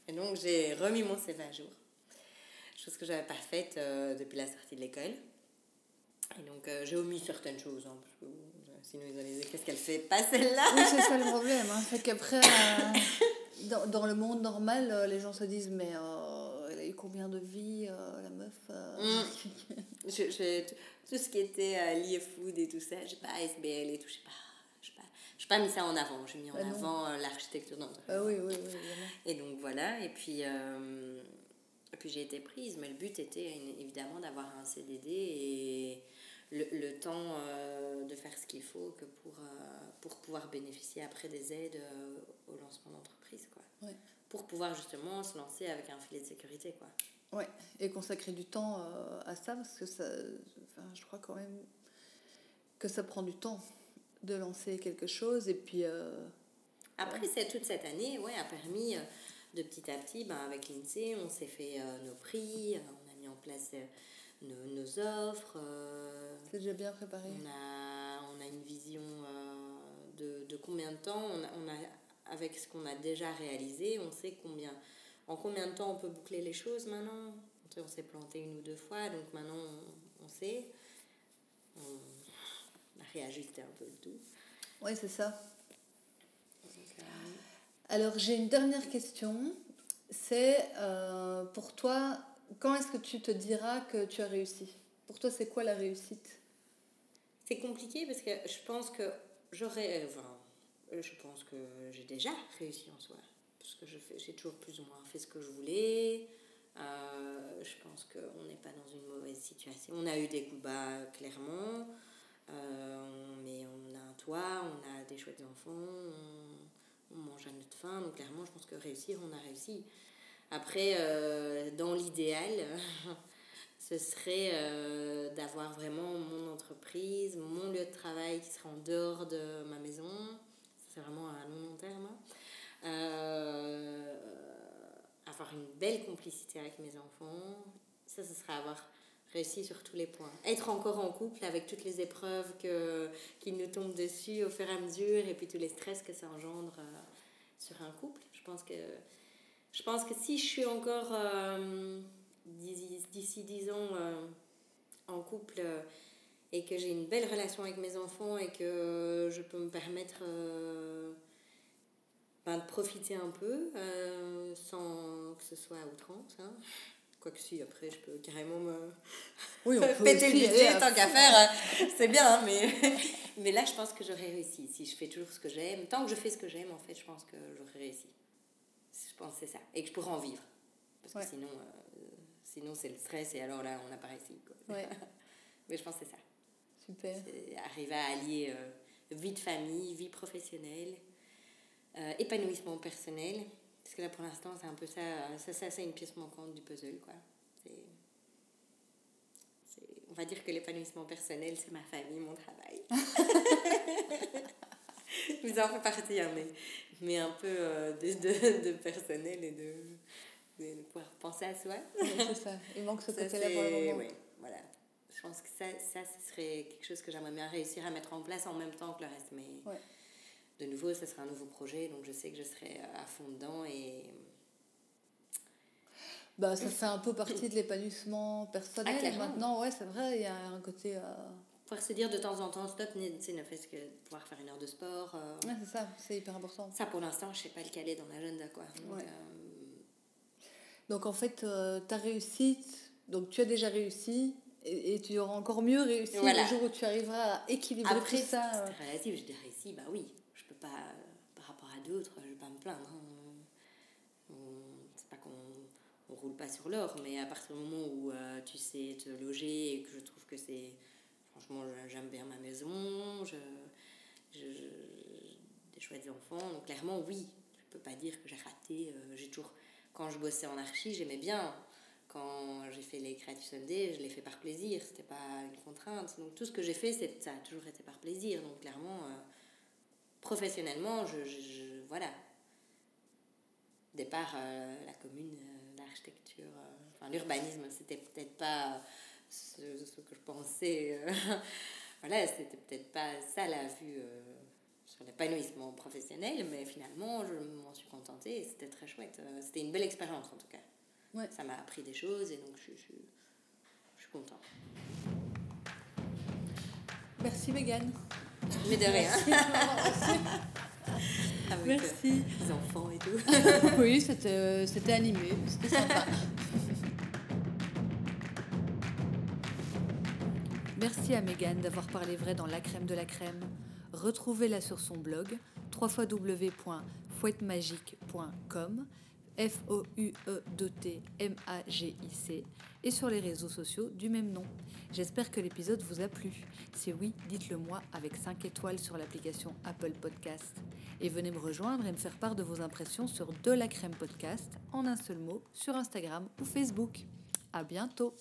Speaker 2: Et donc, j'ai remis mon CV à jour. Chose que je n'avais pas faite euh, depuis la sortie de l'école. Et donc, euh, j'ai omis certaines choses. Hein, parce que, sinon, ils allaient dire, qu'est-ce qu'elle fait Pas celle-là?
Speaker 1: Oui, c'est ça le problème. Hein. C'est qu'après, dans, dans, le monde normal, les gens se disent, mais eu combien de vies, la meuf
Speaker 2: Mm. Je, je- tout ce qui était lié food et tout ça, j'ai pas SBL et tout, j'ai pas, pas, j'ai pas mis ça en avant. J'ai mis en
Speaker 1: Bah
Speaker 2: avant euh, l'architecture d'intérieur.
Speaker 1: Ah oui, oui, oui.
Speaker 2: Et donc voilà, et puis, euh, et puis j'ai été prise, mais le but était évidemment d'avoir un CDD et le, le temps euh, de faire ce qu'il faut que pour, euh, pour pouvoir bénéficier après des aides au lancement d'entreprise. Quoi.
Speaker 1: Ouais.
Speaker 2: Pour pouvoir justement se lancer avec un filet de sécurité. Quoi.
Speaker 1: Ouais, et consacrer du temps à ça, parce que ça, enfin, je crois quand même que ça prend du temps de lancer quelque chose, et puis... euh,
Speaker 2: Après, c'est toute cette année ouais, a permis euh, de petit à petit, ben, avec l'INSEE, on s'est fait euh, nos prix, on a mis en place nos, nos offres.
Speaker 1: c'est déjà bien préparé.
Speaker 2: On a, on a une vision de, de combien de temps, on a, on a- avec ce qu'on a déjà réalisé, on sait combien, en combien de temps on peut boucler les choses maintenant. On s'est planté une ou deux fois, donc maintenant on, on sait. On, réajusté un peu le tout.
Speaker 1: Oui, c'est ça.
Speaker 2: Euh,
Speaker 1: Alors, j'ai une dernière question. C'est euh, pour toi, quand est-ce que tu te diras que tu as réussi? Pour toi, c'est quoi la réussite?
Speaker 2: C'est compliqué parce que je pense que j'aurais. euh, Enfin, je pense que j'ai déjà réussi en soi. Parce que j'ai toujours plus ou moins fait ce que je voulais. Euh, je pense qu'on n'est pas dans une mauvaise situation. On a eu des coups bas, clairement. Euh, on- mais on a un toit, on a des chouettes enfants, on, on mange à notre faim. Donc, clairement, je pense que réussir, on a réussi. Après, euh, dans l'idéal, ce serait euh, d'avoir vraiment mon entreprise, mon lieu de travail qui serait en dehors de ma maison. C'est vraiment à long, terme. hein. Avoir une belle complicité avec mes enfants. Ça, ce serait avoir réussi sur tous les points. Être encore en couple avec toutes les épreuves que, qui nous tombent dessus au fur et à mesure et puis tous les stress que ça engendre euh, sur un couple. Je pense que, je pense que si je suis encore euh, d'ici d'ici 10 ans euh, en couple euh, et que j'ai une belle relation avec mes enfants et que je peux me permettre ben, de profiter un peu sans que ce soit à outrance. Hein. Quoique si, après, je peux carrément me
Speaker 1: Oui,
Speaker 2: péter le budget tant qu'à faire. euh, C'est bien, hein, mais, mais là, je pense que j'aurais réussi. Si je fais toujours ce que j'aime, tant que je fais ce que j'aime, en fait, je pense que j'aurais réussi. Je pense que c'est ça. Et que je pourrais en vivre. Parce que sinon, euh, sinon c'est le stress et alors là, on n'a pas réussi. Quoi.
Speaker 1: Ouais,
Speaker 2: Mais je pense que c'est ça.
Speaker 1: super.
Speaker 2: Arriver à allier euh, vie de famille, vie professionnelle, euh, épanouissement personnel. Parce que là, pour l'instant, c'est un peu ça. Ça, ça c'est une pièce manquante du puzzle, quoi. C'est... c'est- On va dire que l'épanouissement personnel, c'est ma famille, mon travail. Je vous en fais partie, hein, mais, mais un peu euh, de, de, de personnel et de, de pouvoir penser à soi.
Speaker 1: Ouais, c'est ça. Il manque ce côté-là pour le moment.
Speaker 2: oui, voilà. Je pense que ça, ça, ce serait quelque chose que j'aimerais bien réussir à mettre en place en même temps que le reste. Mais
Speaker 1: Ouais.
Speaker 2: De nouveau, ce sera un nouveau projet, donc je sais que je serai à fond dedans. Et
Speaker 1: Bah, ça fait un peu partie de l'épanouissement personnel.
Speaker 2: Ah.
Speaker 1: Maintenant, ouais, c'est vrai, il y a un côté. euh,
Speaker 2: pouvoir se dire de temps en temps, stop, ne fait-ce que pouvoir faire une heure de sport. euh,
Speaker 1: Ouais, c'est ça, c'est hyper important.
Speaker 2: Ça, pour l'instant, je sais pas le caler dans l'agenda, quoi. Donc,
Speaker 1: Ouais.
Speaker 2: euh,
Speaker 1: Donc, en fait, euh, ta réussite, donc tu as déjà réussi, et, tu auras encore mieux réussi
Speaker 2: Voilà.
Speaker 1: le jour où tu arriveras à équilibrer
Speaker 2: Après,
Speaker 1: tout ça. euh.
Speaker 2: c'est relatif. Je dirais ici, bah oui, pas, par rapport à d'autres, je vais pas me plaindre. hein. C'est pas qu'on on roule pas sur l'or, mais à partir du moment où euh, tu sais te loger et que je trouve que c'est. Franchement, j'aime bien ma maison, je, je, je- des chouettes enfants, donc clairement, oui, je peux pas dire que j'ai raté. euh, j'ai toujours. Quand je bossais en archi, j'aimais bien. Quand j'ai fait les Creative Sunday, je l'ai fait par plaisir, c'était pas une contrainte. Donc tout ce que j'ai fait, ça a toujours été par plaisir. Donc clairement, euh, professionnellement, je, je- je- voilà. Départ, euh, la commune, euh, l'architecture, euh, enfin l'urbanisme, c'était peut-être pas ce, ce que je pensais. voilà, c'était peut-être pas ça la vue sur l'épanouissement professionnel, mais finalement, je m'en suis contentée et c'était très chouette. C'était une belle expérience en tout cas.
Speaker 1: Ouais.
Speaker 2: Ça m'a appris des choses et donc je, je, je suis contente.
Speaker 1: Merci, Mégane.
Speaker 2: Mais de rien. Avec
Speaker 1: Merci.
Speaker 2: Euh, les enfants et tout.
Speaker 1: oui, c'était, euh, c'était animé, c'était sympa. Merci à Megan d'avoir parlé vrai dans La Crème de la Crème. Retrouvez-la sur son blog www.fouettemagique.com F-O-U-E-T-M-A-G-I-C et sur les réseaux sociaux du même nom. J'espère que l'épisode vous a plu. Si oui, dites-le moi avec 5 étoiles sur l'application Apple Podcast. Et venez me rejoindre et me faire part de vos impressions sur De la Crème Podcast en un seul mot sur Instagram ou Facebook. À bientôt!